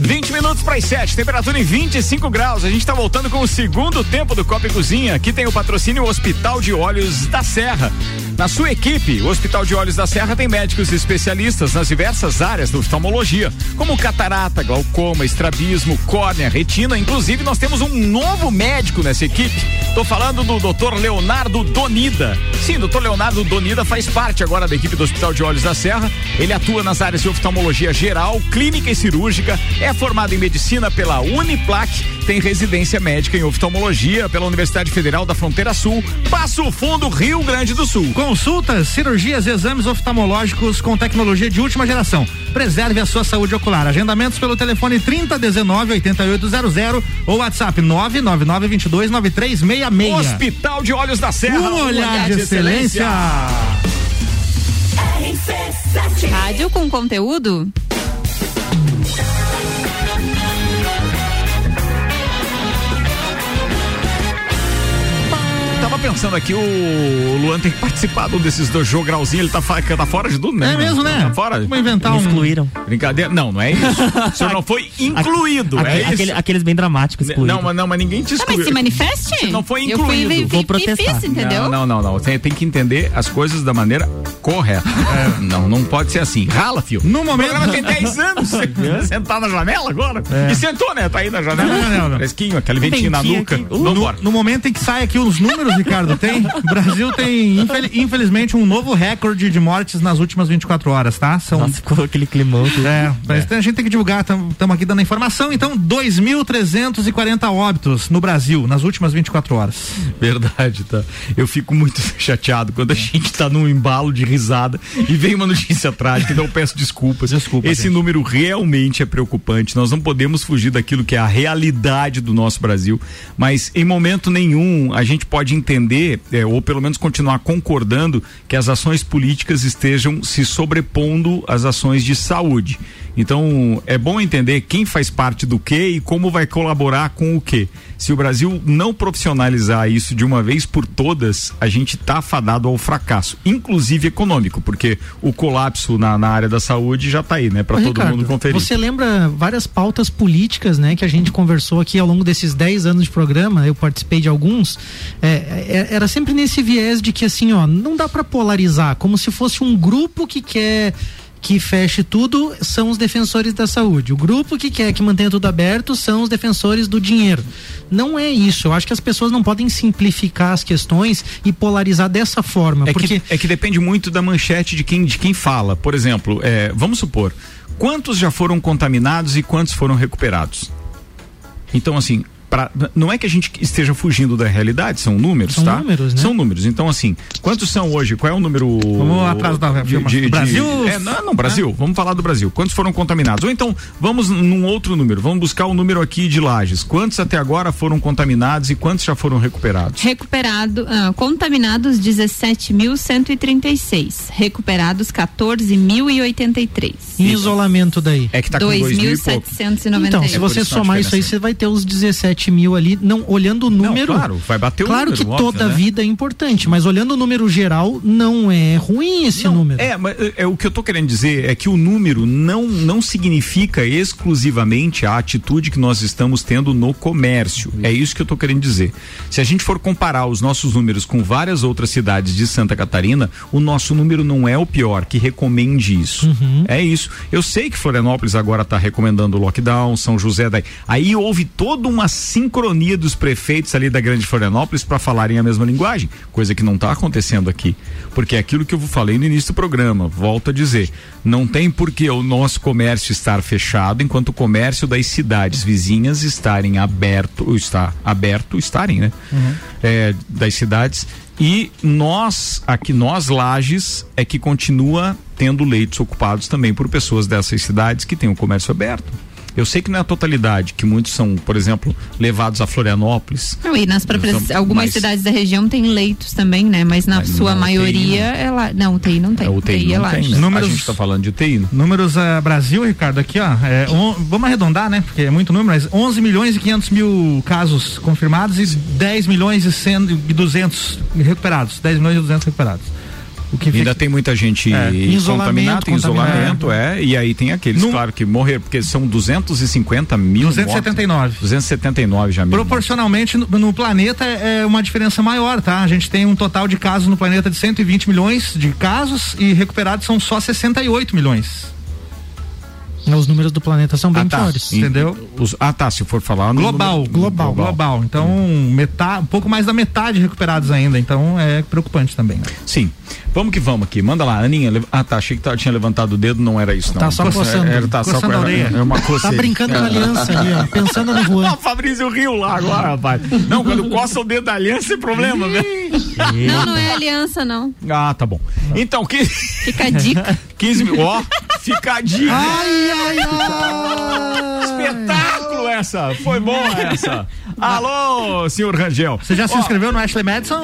20 minutos para as 7, temperatura em 25 graus. A gente está voltando com o segundo tempo do Copa e Cozinha. Aqui tem o patrocínio Hospital de Olhos da Serra. Na sua equipe, o Hospital de Olhos da Serra tem médicos especialistas nas diversas áreas da oftalmologia, como catarata, glaucoma, estrabismo, córnea, retina. Inclusive, nós temos um novo médico nessa equipe. Tô falando do Dr. Leonardo Donida. Sim, Dr. Leonardo Donida faz parte agora da equipe do Hospital de Olhos da Serra. Ele atua nas áreas de oftalmologia geral, clínica e cirúrgica. É formado em medicina pela Uniplac, tem residência médica em oftalmologia pela Universidade Federal da Fronteira Sul, Passo Fundo, Rio Grande do Sul. Consultas, cirurgias, exames oftalmológicos com tecnologia de última geração. Preserve a sua saúde ocular. Agendamentos pelo telefone 3019 8800 ou WhatsApp 999 22 9366. Hospital de Olhos da Serra. Um olhar de excelência. Rádio com conteúdo? Tava pensando aqui, o Luan tem que participar de um desses dois jogralzinhos, ele tá, tá fora de tudo, né? É mesmo, né? Tá fora. Vamos inventar um. excluíram. Brincadeira. Não, não é isso. O senhor não foi incluído, Aque- é isso. aquele- aqueles bem dramáticos excluídos. Não, mas, não, mas ninguém te Ah, mas excluiu. se manifeste? Você não foi Eu fui incluído. vi- vi- Vou protestar. fiz, entendeu? Não, não, não, não. Você tem que entender as coisas da maneira correta. É. Não, não pode ser assim. Rala, filho. No momento- O programa tem 10 anos. Sentar na janela agora? E sentou, né? Tá aí na janela. Não, não, não. Fresquinho, aquele ventinho na nuca. Uh, Vamos No, embora. no momento em que sai aqui os números, Ricardo, tem. O Brasil tem, infel- infelizmente, um novo recorde de mortes nas últimas 24 horas, tá? São. Nossa, ficou aquele climão. aqui. É, mas a gente tem que divulgar, estamos aqui dando a informação. Então, 2.340 óbitos no Brasil nas últimas 24 horas. Verdade, tá? Eu fico muito chateado quando a gente tá num embalo de risada e vem uma notícia trágica, então eu peço desculpas. Desculpa, Esse gente. número realmente é preocupante. Nós não podemos fugir daquilo que é a realidade do nosso Brasil, mas em momento nenhum a gente pode entender, é, ou pelo menos continuar concordando, que as ações políticas estejam se sobrepondo às ações de saúde. Então, é bom entender quem faz parte do que e como vai colaborar com o que. Se o Brasil não profissionalizar isso de uma vez por todas, a gente está fadado ao fracasso, inclusive econômico, porque o colapso na, na área da saúde já está aí, né, para todo Ricardo, mundo conferir. Você lembra várias pautas políticas, né, que a gente conversou aqui ao longo desses 10 anos de programa, eu participei de alguns, é, é, era sempre nesse viés de que assim, ó, não dá para polarizar, como se fosse um grupo que quer que feche tudo são os defensores da saúde. O grupo que quer que mantenha tudo aberto são os defensores do dinheiro. Não é isso. Eu acho que as pessoas não podem simplificar as questões e polarizar dessa forma, É, porque que, é que depende muito da manchete de quem, de quem fala. Por exemplo, é, vamos supor, quantos já foram contaminados e quantos foram recuperados? Então, assim, pra, não é que a gente esteja fugindo da realidade, são números, São tá? números, né? São números. Então, assim, quantos são hoje? Qual é o número? Vamos atrás da de, de- de- Brasil? É, não, não, Brasil. Vamos falar do Brasil. Quantos foram contaminados? Ou então, vamos num outro número. Vamos buscar o número aqui de Lages. Quantos até agora foram contaminados e quantos já foram recuperados? Recuperado, ah, contaminados 17.136, recuperados 14.083. em isolamento daí. É que tá com dois mil e pouco. 2.791. Então, se É você é somar isso aí, diferença. você vai ter os 17 mil ali, não olhando o número. claro, vai bater o Claro número, que óbvio, toda né? vida é importante, mas olhando o número geral, não é ruim esse número. É, mas é, é, o que eu tô querendo dizer é que o número não, não significa exclusivamente a atitude que nós estamos tendo no comércio. É isso que eu tô querendo dizer. Se a gente for comparar os nossos números com várias outras cidades de Santa Catarina, o nosso número não é o pior que recomende isso. É isso. Eu sei que Florianópolis agora está recomendando o lockdown, São José daí. Aí houve toda uma sincronia dos prefeitos ali da Grande Florianópolis para falarem a mesma linguagem, coisa que não está acontecendo aqui. Porque é aquilo que eu falei no início do programa, volto a dizer, não tem por que o nosso comércio estar fechado enquanto o comércio das cidades vizinhas estarem aberto, ou está aberto, estarem, né? É, das cidades e nós, aqui nós, Lages, é que continua tendo leitos ocupados também por pessoas dessas cidades que têm o comércio aberto. Eu sei que não é a totalidade, que muitos são, por exemplo, levados a Florianópolis. Não, e nas próprias, Então, algumas mas- cidades da região tem leitos também, né? Mas na Mas sua maioria UTI é lá. Não, UTI não tem. É, UTI é não lá. tem, né? Números- A gente tá falando de UTI. né? Números eh, Brasil, Ricardo, aqui ó, é, on- vamos arredondar, né? Porque é muito número, mas 11 milhões e 500 mil casos confirmados e 10 milhões e, 100, e 200 recuperados. 10 milhões e 200 recuperados. O que Ainda fica- tem muita gente É, contaminada, isolamento, em isolamento, é, e aí tem aqueles, claro, que morreram, porque são 250 mil 279. mortos. 279 já mil Proporcionalmente no, no planeta é é uma diferença maior, tá? A gente tem um total de casos no planeta de 120 milhões de casos e recuperados são só 68 milhões. Os números do planeta são bem Ah, tá. piores. E- os- ah, tá. Se for falar no Global, número- global, global. Então, metade, um pouco mais da metade recuperados ainda. Então, é preocupante também. né? Sim. Vamos que vamos aqui. Manda lá, Aninha. lev- Ah, tá. Achei que tá- tinha levantado o dedo, não era isso, não. Tá só Coça- coçando. Era, tá só Coçando com- a orelha. É uma Tá coceira. brincando com a É. aliança ali, ó, pensando no Juan. Ó, o Fabrício riu lá agora, rapaz. Não, quando coça o dedo da aliança é problema, velho. Não, não é aliança, não. Ah, tá bom. Então, que... Fica a dica. 15 mil. Ó, fica a dica. Ai, ai, ai. Espetáculo essa. Foi boa essa. Alô, senhor Rangel. Você já se inscreveu no Ashley Madison?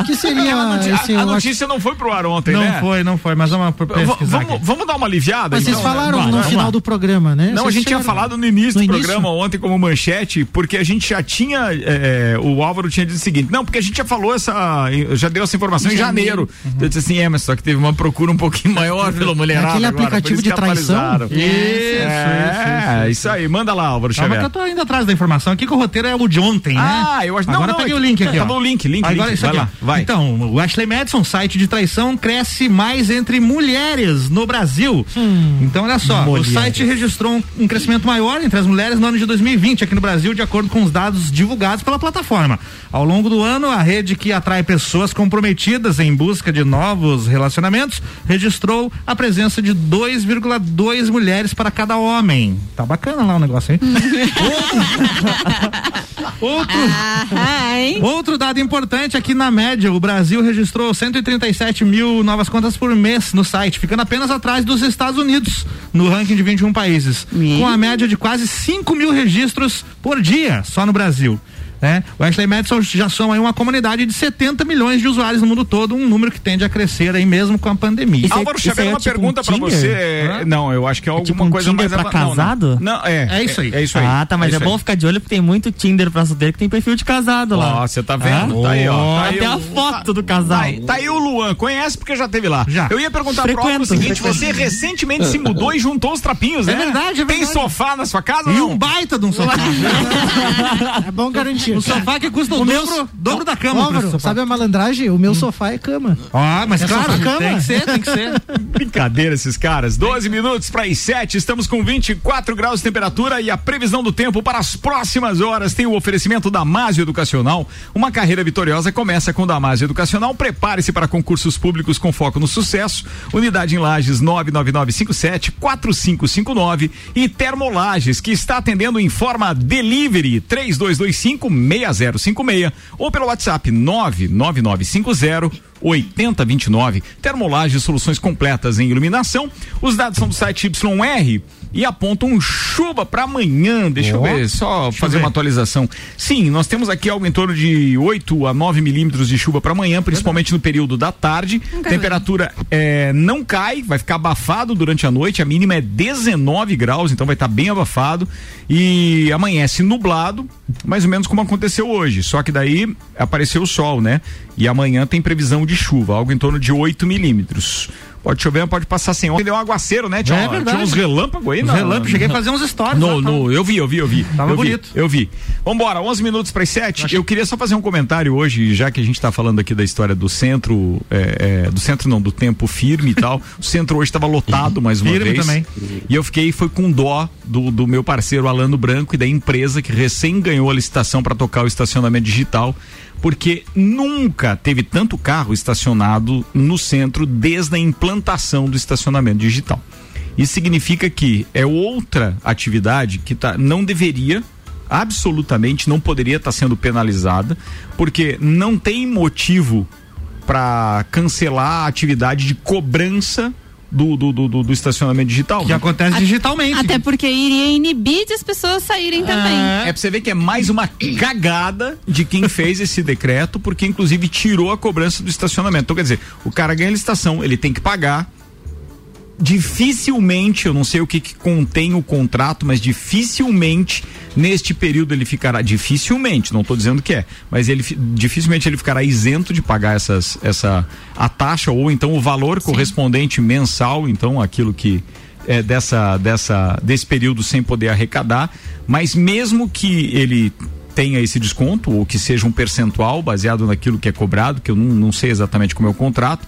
O que seria esse. A, a eu acho- notícia não foi pro ar ontem, não né? foi, não foi, mas vamos pesquisar Vamos, vamos dar uma aliviada? Mas vocês então, né? falaram Vai, no final lá. do programa, né? Não, a Vocês gente tinha falado no início No do início? programa ontem como manchete, porque a gente já tinha, é, o Álvaro tinha dito o seguinte, não, porque a gente já falou essa, já deu essa informação em janeiro. Eu disse assim, é, mas só que teve uma procura um pouquinho maior pela mulherada Aquele agora, aplicativo isso de traição? Isso, é, isso, isso, aí, manda lá, Álvaro Calma que Xavier. eu tô indo atrás da informação aqui que o roteiro é o de ontem, né? Ah, eu acho- Agora não, peguei é o link aqui, tá ó. no link, link, Agora link. isso Vai aqui, lá, ó. vai. Então, o Ashley Madison, site de traição, cresce mais entre mulheres no Brasil. Então, olha só, mulheres. o site registrou um, um crescimento maior entre as mulheres no ano de 2020 aqui no Brasil, de acordo com os dados divulgados pela plataforma. Ao longo do ano, a rede que atrai pessoas comprometidas em busca de novos relacionamentos registrou a presença de 2,2 mulheres para cada homem. Tá bacana lá o negócio, hein? Outro, Ah, outro dado importante aqui na média, o Brasil registrou 137 mil novas contas por mês no site, ficando apenas atrás dos Estados Unidos no ranking de 21 países, com a média de quase 5 mil registros por dia só no Brasil. Né? O Ashley Madison já soma aí uma comunidade de 70 milhões de usuários no mundo todo, um número que tende a crescer aí mesmo com a pandemia. Álvaro Xavier, uma pergunta pra você. Não, eu acho que é alguma tipo um coisa Tinder mais pra ava- não, não. casado? Não, é. É isso aí. É, isso aí. Ah, tá, mas é, isso bom aí. ficar de olho porque tem muito Tinder pra solteiro que tem perfil de casado lá. Ó, você tá vendo? Ah? Tá aí, ó. Tá aí Até o- a foto do casal. Tá aí, tá aí o Luan, conhece porque já teve lá. Já. Eu ia perguntar pro Álvaro o seguinte: frequento. você recentemente se mudou e juntou os trapinhos, É né? verdade, é Tem verdade. sofá na sua casa E não? um baita de um sofá. É bom garantir. Um sofá que custa o, O meu- dobro, dobro da cama. Álvaro, sabe a malandragem? O meu sofá é cama. Ah, mas É claro, sofá-cama. tem que ser, tem que ser. Brincadeira esses caras. 12 minutos para as 7, estamos com 24 graus de temperatura e a previsão do tempo para as próximas horas tem o oferecimento da Damásio Educacional. Uma carreira vitoriosa começa com Damásio Educacional. Prepare-se para concursos públicos com foco no sucesso. Unidade em Lages 99957 4559 e Termolages, que está atendendo em forma delivery 3225 6056 ou pelo WhatsApp 99950 8029. Termolage soluções completas em iluminação. Os dados são do site YR e apontam chuva para amanhã. Deixa eu Ó, ver, só deixa eu fazer ver. uma atualização. Sim, nós temos aqui algo em torno de 8 a 9 milímetros de chuva para amanhã, principalmente no período da tarde. Nunca Temperatura é, não cai, vai ficar abafado durante a noite. A mínima é 19 graus, então vai estar bem abafado. E amanhece nublado, mais ou menos como aconteceu hoje. Só que daí apareceu o sol, né? E amanhã tem previsão de chuva, algo em torno de 8 milímetros. Pode chover, pode passar sem ontem. Deu um aguaceiro, né? Tinha, É verdade. tinha uns relâmpagos aí, não? relâmpagos, cheguei a fazer uns stories. No, no, eu vi, eu vi, eu vi. Tava eu vi, bonito. eu vi. Vambora, 11 minutos para as 7. Eu queria só fazer um comentário hoje, já que a gente está falando aqui da história do centro, é, é, do centro não, do tempo firme e tal. O centro hoje estava lotado mais uma Firme vez. também. E eu fiquei, foi com dó do, do meu parceiro Alano Branco e da empresa que recém ganhou a licitação para tocar o estacionamento digital. Porque nunca teve tanto carro estacionado no centro desde a implantação do estacionamento digital. Isso significa que é outra atividade que tá, não deveria, absolutamente não poderia estar sendo penalizada, porque não tem motivo para cancelar a atividade de cobrança do, do, do, do- do estacionamento digital. Que acontece digitalmente. Até porque iria inibir de as pessoas saírem também. É pra você ver que é mais uma cagada de quem fez esse decreto, porque inclusive tirou a cobrança do estacionamento. Então, quer dizer, o cara ganha licitação, ele tem que pagar. Dificilmente, eu não sei o que, que contém o contrato, mas dificilmente neste período ele ficará. Dificilmente, não estou dizendo que é, mas ele fi- dificilmente ele ficará isento de pagar essas, essa a taxa ou então o valor correspondente mensal, então aquilo que é, dessa, dessa, desse período sem poder arrecadar, mas mesmo que ele tenha esse desconto ou que seja um percentual baseado naquilo que é cobrado, que eu não, não sei exatamente como é o contrato,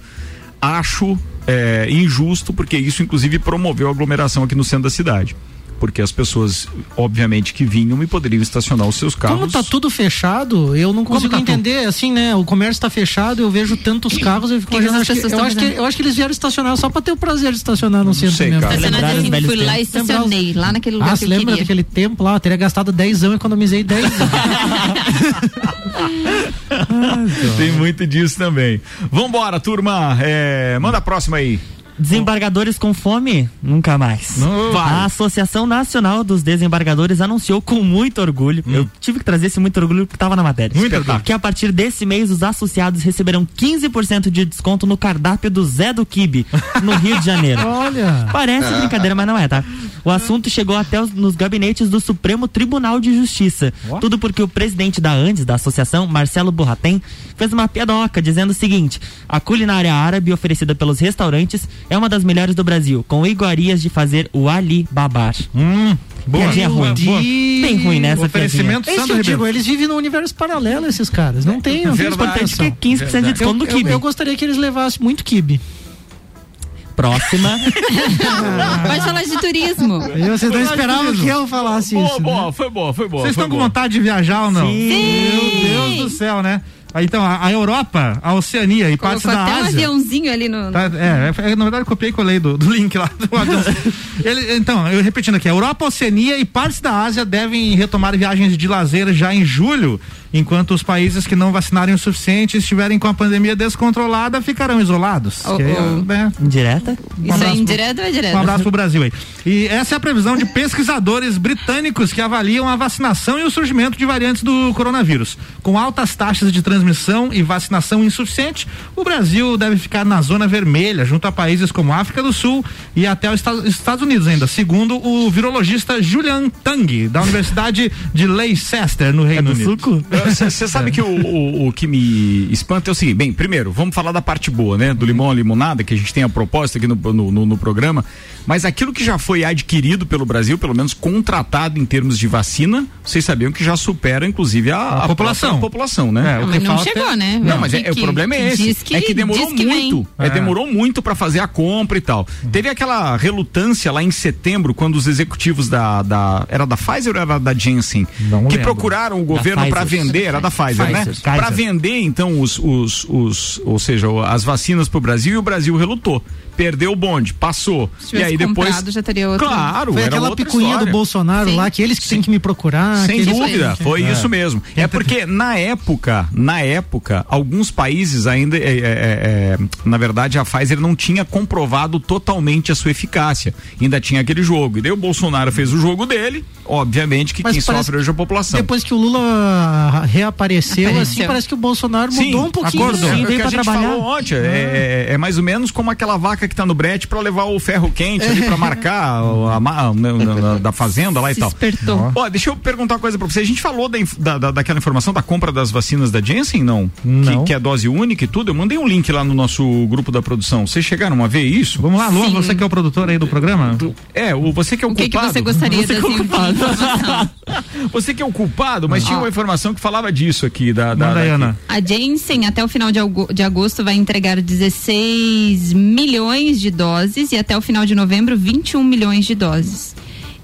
acho é, injusto porque isso inclusive promoveu aglomeração aqui no centro da cidade. Porque as pessoas, obviamente, que vinham e poderiam estacionar os seus carros. Como tá tudo fechado, eu não consigo tá tudo? entender, assim, né? O comércio tá fechado, eu vejo tantos carros, eu fico Que que imaginando, essas acho que- eu, acho que, eu acho que eles vieram estacionar só pra ter o prazer de estacionar no centro sei, mesmo. cara. Estacionar assim, fui lá e estacionei, lá naquele lugar Ah, que eu lembra queria. daquele tempo lá? Eu teria gastado 10 anos e economizei 10 anos. Tem muito disso também. Vambora, turma. É, manda a próxima aí. Desembargadores com fome? Nunca mais. Não. A Associação Nacional dos Desembargadores anunciou com muito orgulho, eu tive que trazer esse muito orgulho porque estava na matéria, Muito orgulho. que a partir desse mês os associados receberão 15% de desconto no cardápio do Zé do Quibe, no Rio de Janeiro. Olha. Parece brincadeira, mas não é, tá? O assunto chegou até os- nos gabinetes do Supremo Tribunal de Justiça. Tudo porque o presidente da Andes, da associação, Marcelo Burratem, fez uma piadoca dizendo o seguinte: a culinária árabe oferecida pelos restaurantes é uma das melhores do Brasil, com iguarias de fazer o Ali Babar. Hum, boa. Piadinha ruim. Boa. Bem ruim nessa Oferecimento É isso que eu digo, eles vivem num universo paralelo, esses caras. Não tem, não tem exportação. É 15% de desconto eu, no eu, quibe. eu gostaria que eles levassem muito kibe. Próxima. Pode falar de turismo. E vocês não esperavam que eu falasse Boa, isso. né? boa, foi boa, foi boa. Vocês estão com boa. vontade de viajar ou não? Sim. Meu Deus do céu, né? Então, a, a Europa, a Oceania e partes da até um Ásia. aviãozinho ali no. Tá, é, é, na verdade copiei e colei do, do link lá do. Ele, então, eu repetindo aqui, a Europa, Oceania e partes da Ásia devem retomar viagens de lazer já em julho, enquanto os países que não vacinarem o suficiente estiverem com a pandemia descontrolada ficarão isolados. Oh, aí, oh. né, Indireta? um Isso é indireto ou é direto? um abraço pro Brasil aí. E essa é a previsão de pesquisadores britânicos que avaliam a vacinação e o surgimento de variantes do coronavírus. Com altas taxas de transmissão e vacinação insuficiente, o Brasil deve ficar na zona vermelha, junto a países como África do Sul e até os Estados- Unidos ainda, segundo o virologista Julian Tang, da Universidade de Leicester, no Reino Unido. Suco? Você sabe que o, o, o que me espanta é o seguinte: bem, primeiro, vamos falar da parte boa, né? Do limão à limonada, que a gente tem a proposta aqui no, no, no- no programa. Mas aquilo que já foi adquirido pelo Brasil, pelo menos contratado em termos de vacina, vocês sabiam que já supera, inclusive, a, a população. própria população, né? É, o mas não falta chegou, né? Não, mas é, Que- o problema é esse. que- é que demorou que muito. É, É. demorou muito para fazer a compra e tal. Teve aquela relutância lá em setembro, quando os executivos da. da era da Pfizer ou era da Janssen? Não que lembro. procuraram o governo para vender, era da Pfizer, né? Pfizer. Para Pfizer. vender, então, os, os, os. Ou seja, as vacinas pro Brasil e o Brasil relutou. Perdeu o bonde, passou. E tivesse aí depois. comprado, já teria outro. Claro, Foi era aquela picuinha história. do Bolsonaro Sim. lá, que eles que têm que me procurar. Sem dúvida, foi É. isso mesmo. É porque na época, na época, alguns países ainda, é, é, é, é, na verdade, a Pfizer não tinha comprovado totalmente a sua eficácia. Ainda tinha aquele jogo. E daí o Bolsonaro fez o jogo dele, obviamente que Mas quem sofre hoje é a população. Depois que o Lula reapareceu, Apareceu. assim, parece que o Bolsonaro Sim, mudou um pouquinho. acordou. né? É o que veio a pra gente trabalhar. falou ontem. É, é mais ou menos como aquela vaca que tá no brete para levar o ferro quente ali para marcar o- a, na- na- da fazenda lá e Se tal. despertou. Ó, deixa eu perguntar uma coisa pra você. A gente falou da, da- da- daquela informação da compra das vacinas da Janssen, não? Não. Que, que é dose única e tudo. Eu mandei um link lá no nosso grupo da produção. Vocês chegaram a ver isso? Vamos lá, Luan, Sim. você que é o produtor aí do programa? É, o, você que é o, O que, que culpado. você gostaria Você de que é o? Você que é o culpado, mas tinha Ó. uma informação que falava disso aqui. Da, da. Ana. A Janssen, até o final de agosto, vai entregar 16 milhões de doses e até o final de novembro, 21 milhões de doses.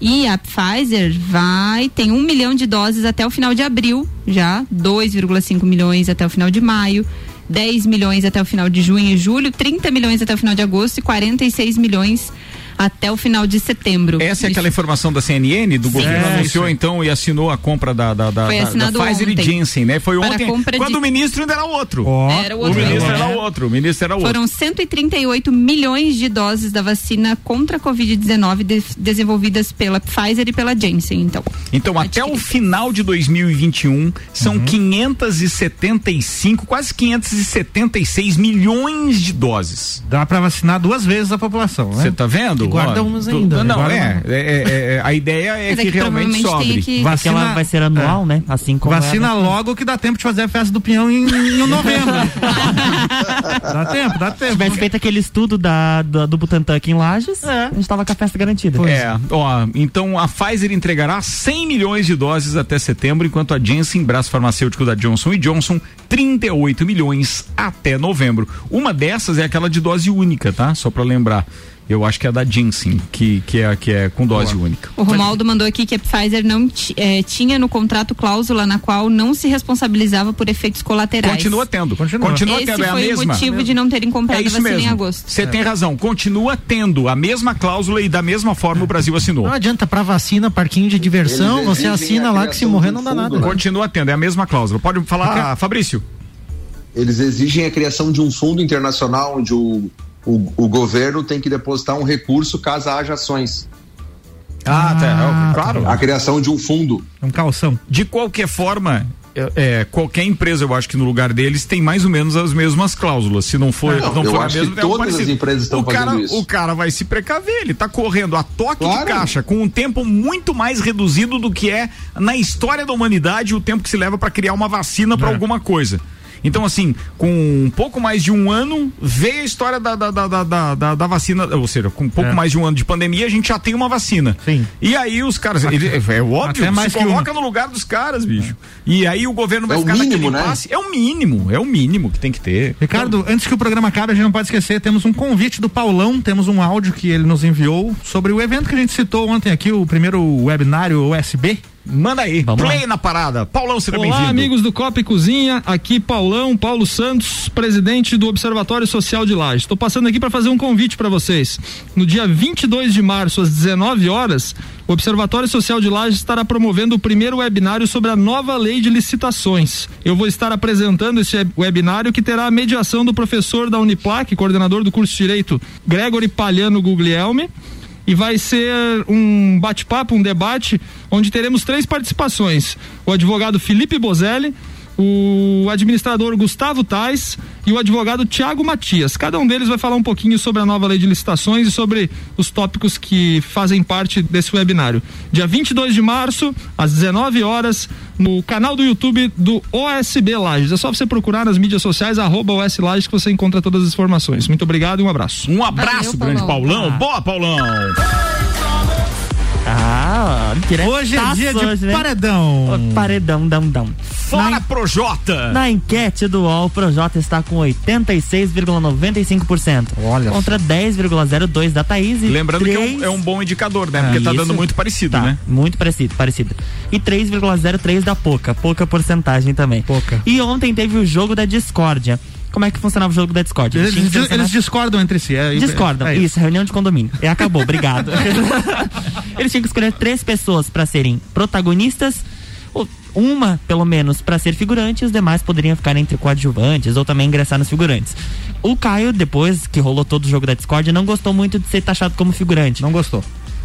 E a Pfizer vai, tem 1 milhão de doses até o final de abril, já, 2,5 milhões até o final de maio, 10 milhões até o final de junho e julho, 30 milhões até o final de agosto e 46 milhões até o final de setembro. Essa é aquela informação da CNN, do Sim. governo É, anunciou isso. então e assinou a compra da, da, da, Foi da- da assinado Pfizer ontem. e Janssen, né? Foi Para ontem, quando de- o ministro ainda era outro. Era o outro O ministro era outro, o ministro era outro. Foram 138 milhões de doses da vacina contra a Covid-19 de- desenvolvidas pela Pfizer e pela Janssen, então. Então, até o final de 2021, são Uhum. 575, quase 576 milhões de doses. Dá pra vacinar duas vezes a população, né? Você tá vendo? E guarda Ó, umas ainda. Não, é, uma. é, é, é, A ideia é é que, realmente sobre. tem que- Vacina- Porque ela vai ser anual, né? Assim como Vacina era. logo que dá tempo de fazer a festa do pinhão em, em novembro. dá tempo, dá tempo. Se tivesse feito aquele estudo da, do, do Butantan aqui em Lages, a gente tava com a festa garantida. É, ó, então a Pfizer entregará 100 milhões de doses até setembro, enquanto a Janssen, braço farmacêutico da Johnson Johnson, 38 milhões até novembro. Uma dessas é aquela de dose única, tá? Só pra lembrar. Eu acho que é a da Janssen, que, que, é, que é com dose única. O Romaldo mandou aqui que a Pfizer não eh, tinha no contrato cláusula na qual não se responsabilizava por efeitos colaterais. Continua tendo. Continua, Esse tendo, é a foi mesma. o motivo de não terem comprado É a isso vacina em mesmo. agosto. Você tem razão. Continua tendo a mesma cláusula e da mesma forma o Brasil assinou. Não adianta pra vacina, parquinho de diversão, Eles você assina a lá que se morrer não dá fundo, nada. né? Continua tendo, é a mesma cláusula. Pode falar, Fabrício. Eles exigem a criação de um fundo internacional onde o, o, o governo tem que depositar um recurso caso haja ações. Ah, tá. Claro. A criação de um fundo. Um calção. De qualquer forma, é, é, qualquer empresa, eu acho que no lugar deles tem mais ou menos as mesmas cláusulas. Se não for, Não, não for a mesma, que é todas as parecido. empresas estão o cara, fazendo isso. O cara vai se precaver, ele tá correndo a toque de caixa com um tempo muito mais reduzido do que é na história da humanidade o tempo que se leva para criar uma vacina para alguma coisa. Então, assim, com um pouco mais de um ano, veio a história da, da, da, da, da, da vacina, ou seja, com um pouco É. mais de um ano de pandemia, a gente já tem uma vacina. Sim. E aí os caras, ele- é óbvio, Até mais se coloca no lugar dos caras, bicho. E aí o governo vai É o ficar mínimo, naquele né? impasse. É o mínimo, é o mínimo que tem que ter. Ricardo, antes que o programa acabe, a gente não pode esquecer, temos um convite do Paulão, temos um áudio que ele nos enviou sobre o evento que a gente citou ontem aqui, o primeiro webinário USB. Manda aí, play na parada. Paulão, seja Olá, bem-vindo. amigos do Copa e Cozinha. Aqui Paulão, Paulo Santos, presidente do Observatório Social de Lages. Estou passando aqui para fazer um convite para vocês. No dia 22 de março, às 19 horas, o Observatório Social de Lages estará promovendo o primeiro webinário sobre a nova lei de licitações. Eu vou estar apresentando esse web- webinário que terá a mediação do professor da Uniplac, coordenador do curso de Direito, Gregory Palhano Guglielmi e vai ser um bate-papo, um debate, onde teremos três participações: o advogado Felipe Bozelli, o administrador Gustavo Tais e o advogado Tiago Matias. Cada um deles vai falar um pouquinho sobre a nova lei de licitações e sobre os tópicos que fazem parte desse webinário. Dia 22 de março, às 19 horas, no canal do YouTube do OSB Lages. É só você procurar nas mídias sociais, arroba OS Lages, que você encontra todas as informações. Muito obrigado e um abraço. Um abraço, grande Paulão. Boa, Paulão. Ah, direto. Hoje é dia de hoje, né? paredão. Paredão, dão, dão. Fora Projota. Na enquete do UOL, o Projota está com 86,95%. Olha Contra 10,02% da Thaís e Lembrando que é um, 3 é um bom indicador, né? Porque tá Isso. dando muito parecido, Tá, né? Muito parecido, parecido. E 3,03 da Poca, pouca porcentagem também. Pouca. E ontem teve o jogo da discórdia. Como é que funcionava o jogo da discórdia? Eles, eles selecionar- discordam entre si. É, Discordam, é isso. reunião de condomínio. E acabou, obrigado. Eles tinham que escolher três pessoas pra serem protagonistas, uma, pelo menos, pra ser figurante, e os demais poderiam ficar entre coadjuvantes ou também ingressar nos figurantes. O Caio, depois que rolou todo o jogo da Discord, não gostou muito de ser taxado como figurante. Não gostou.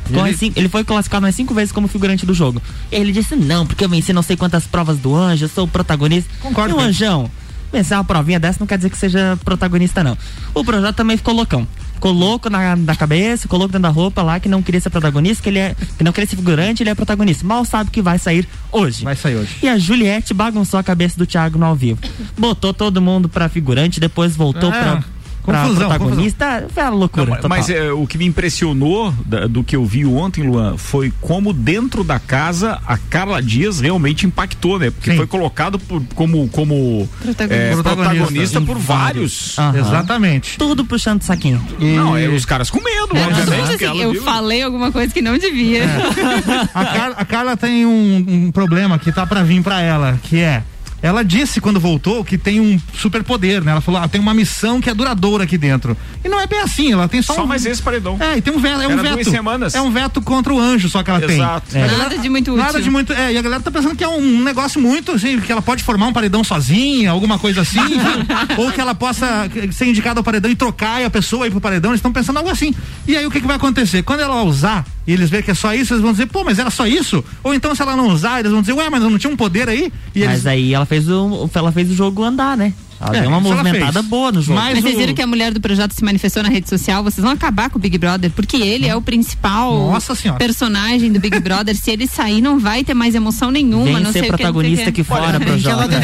Ele- assim- ele foi classificado mais cinco vezes como figurante do jogo. Ele disse: Não, porque eu venci não sei quantas provas do anjo, eu sou o protagonista. Concordo E o anjão, vencer uma provinha dessa não quer dizer que seja protagonista, não. O projeto também ficou loucão. Ficou louco na, na cabeça, ficou louco dentro da roupa lá, que não queria ser protagonista, que ele é. Que não queria ser figurante, ele é protagonista. Mal sabe que vai sair hoje. Vai sair hoje. E a Juliette bagunçou a cabeça do Thiago no ao vivo. Botou todo mundo pra figurante, depois voltou É, pra confusão, protagonista. Foi uma loucura. Não, total. mas é, o que me impressionou da- do que eu vi ontem, Luan, foi como dentro da casa a Carla Dias realmente impactou, né? Porque Sim. foi colocado por- como, como Protagonista. é, Protagonista. protagonista por vários. Aham. Exatamente. Tudo puxando saquinho. Não, é os caras com medo, É, obviamente. assim, eu viu. falei alguma coisa que não devia. A, Car- a Carla tem um, um problema que tá pra vir pra ela, que é ela disse quando voltou que tem um superpoder, né? Ela falou, ah, tem uma missão que é duradoura aqui dentro. E não é bem assim, ela tem só, Só um... mais esse paredão. É, e tem um veto, é um Era veto. duas semanas. É um veto contra o anjo só que ela Exato. tem. É. Galera- Nada de muito útil. Nada de muito, é, e a galera tá pensando que é um negócio muito, assim, que ela pode formar um paredão sozinha, alguma coisa assim, ou que ela possa ser indicada ao paredão e trocar e a pessoa ir pro paredão, eles estão pensando algo assim. E aí o que que vai acontecer? Quando ela usar e eles verem que é só isso, eles vão dizer, pô, mas era só isso? Ou então se ela não usar, eles vão dizer, ué, mas eu não tinha um poder aí? E eles Mas aí ela fez o, ela fez o jogo andar, né? Ela É, deu uma ela movimentada boa no jogo. Mas Mas vocês o- viram que a mulher do projeto se manifestou na rede social, vocês vão acabar com o Big Brother, porque ele é o principal personagem do Big Brother. Se ele sair, não vai ter mais emoção nenhuma. Vem não ser sei o que, sei o protagonista que. aqui fora, Bem que ela Projota.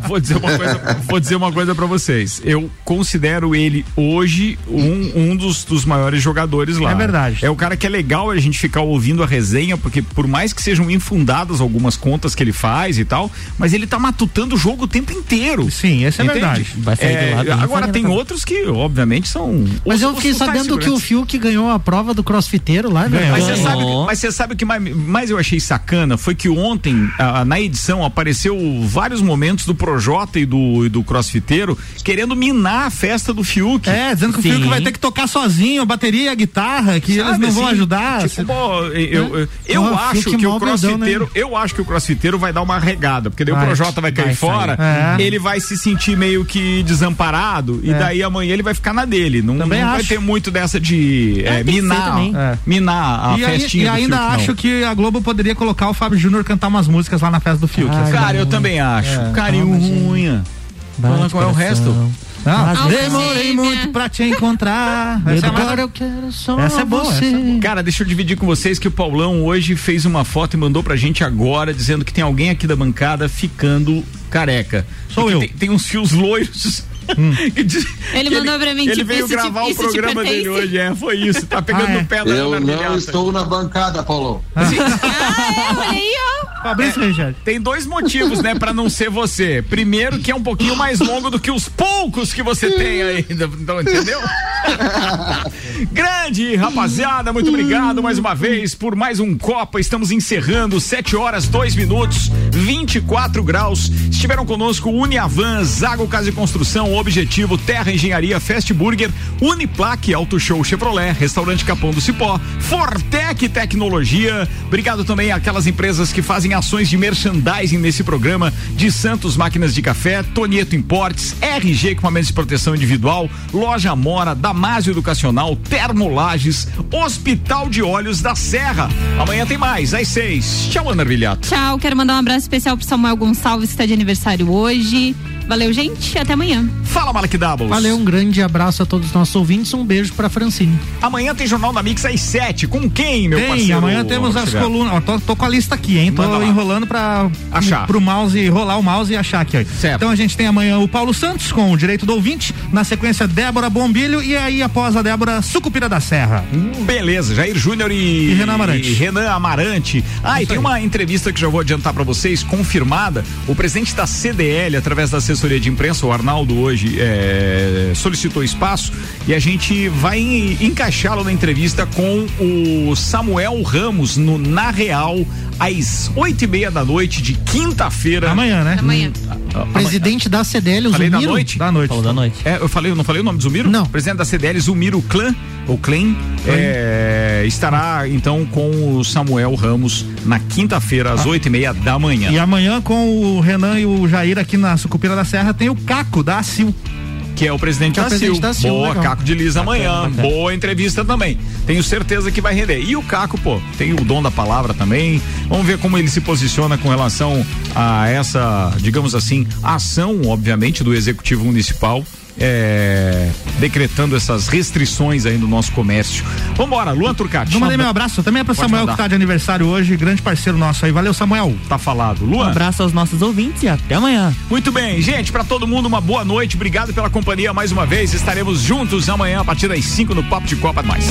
Vou dizer uma coisa, vou dizer uma coisa para vocês. Eu considero ele hoje um, um dos, dos maiores jogadores lá. É verdade. É o cara que é legal a gente ficar ouvindo a resenha, porque por mais que sejam infundadas algumas contas que ele faz e tal, mas ele tá matutando o jogo o tempo inteiro. Sim, essa é Entende? verdade. Vai sair É, bem agora tem outros que, obviamente, são. Mas os- eu fiquei sabendo que o. Fiuk ganhou a prova do crossfiteiro lá, né? Mas você sabe, mas você sabe o que mais, mais eu achei sacana foi que ontem, ah, na edição, apareceu vários momentos do Projota e do, e do Crossfiteiro querendo minar a festa do Fiuk. É, dizendo que Sim. o Fiuk vai ter que tocar sozinho, a bateria, a guitarra, que eles Sabe, não vão assim, ajudar. tipo, pô, eu, eu, eu Ó, acho que o grandão, crossfiteiro, né? eu acho que o crossfiteiro vai dar uma regada, porque daí Vai. o Projota vai cair Vai fora, sair. É. ele vai se sentir meio que desamparado e É. daí amanhã ele vai ficar na dele. Não, Também não vai acho. ter muito dessa de é, ser minar. É. minar a e, aí- festinha e do ainda Fiuk, não. acho que a Globo poderia colocar o Fábio Júnior cantar umas músicas lá na festa do Fiuk. Ai, assim. Cara, eu também acho. É. Carinho unha. Bate Qual é o resto? Não, Mas demorei gêmea. muito pra te encontrar. Essa é, Agora mais- eu quero só essa é boa, você. essa é boa. Cara, deixa eu dividir com vocês que o Paulão hoje fez uma foto e mandou pra gente agora, dizendo que tem alguém aqui da bancada ficando careca. Sou E que eu. Tem, tem uns fios loiros. diz- Ele mandou pra mim, Ele tipo, veio gravar o isso te programa pertence? dele hoje, é, foi isso. Tá pegando Ah, é. no pé da Eu não estou na bancada, Paulo. Ah, é, olha aí, ó. Fabrício Richard. Tem dois motivos, né, pra não ser você. Primeiro, que é um pouquinho mais longo do que os poucos que você tem ainda. Então, entendeu? Grande rapaziada, muito obrigado mais uma vez por mais um Copa. Estamos encerrando 7 horas, 2 minutos, 24 graus. Estiveram conosco Uniavan, Zago Casa e Construção, Objetivo, Terra Engenharia, Fast Burger, Uniplaque, Auto Show Chevrolet, Restaurante Capão do Cipó, Fortec Tecnologia. Obrigado também àquelas empresas que fazem ações de merchandising nesse programa, de Santos Máquinas de Café, Tonieto Importes, RG Equipamentos de Proteção Individual, Loja Mora, Damásio Educacional, Termolages, Hospital de Olhos da Serra. Amanhã tem mais, às seis. Tchau, Ana Arvilhato. Tchau, quero mandar um abraço especial pro Samuel Gonçalves, que está de aniversário hoje. Valeu, gente. Até amanhã. Fala, Malek Doubles. Valeu, um grande abraço a todos os nossos ouvintes, um beijo pra Francine. Amanhã tem Jornal da Mix às sete. Com quem, meu Tem, parceiro? amanhã temos as colunas. Ó, tô, tô com a lista aqui, hein? Tô Manda lá. enrolando pra Achar. pro mouse, rolar o mouse e achar aqui. Ó. Certo. Então a gente tem amanhã o Paulo Santos com o direito do ouvinte, na sequência Débora Bombilho e aí após a Débora Sucupira da Serra. Hum, Beleza, Jair Júnior e, E Renan Amarante. e Renan Amarante. Ah, e Isso tem aí. uma entrevista que já vou adiantar pra vocês, confirmada. O presidente da CDL, através da assessoria de imprensa, o Arnaldo, hoje é, solicitou espaço e a gente vai en- encaixá-lo na entrevista com o Samuel Ramos no Na Real, às oito e meia da noite de quinta-feira. Amanhã, né? Amanhã. Ah, Presidente da CDL, o Falei da Zumiro. noite? Da noite. Falou da noite. É, eu falei, eu não falei o nome do Zumiro? Não. Presidente da CDL, Zumiro Clã, ou Clem, é, estará então com o Samuel Ramos na quinta-feira, às oito e meia da manhã. E amanhã com o Renan e o Jair aqui na Sucupira da Serra tem o Caco da ACIL. Que é o presidente, é o da, presidente Sil. da Sil, Boa, legal. Caco de Liz amanhã. Boa entrevista também. Tenho certeza que vai render. E o Caco, pô, tem o dom da palavra também. Vamos ver como ele se posiciona com relação a essa, digamos assim, ação, obviamente, do Executivo Municipal. É, decretando essas restrições aí no nosso comércio. Vambora, Luan Turcati. Não mandei meu abraço, também é Pode Samuel mandar. que tá de aniversário hoje, grande parceiro nosso aí. Valeu, Samuel. Tá falado. Um Luan. abraço aos nossos ouvintes e até amanhã. Muito bem, gente, pra todo mundo uma boa noite. Obrigado pela companhia mais uma vez. Estaremos juntos amanhã a partir das 5 no Papo de Copa mais.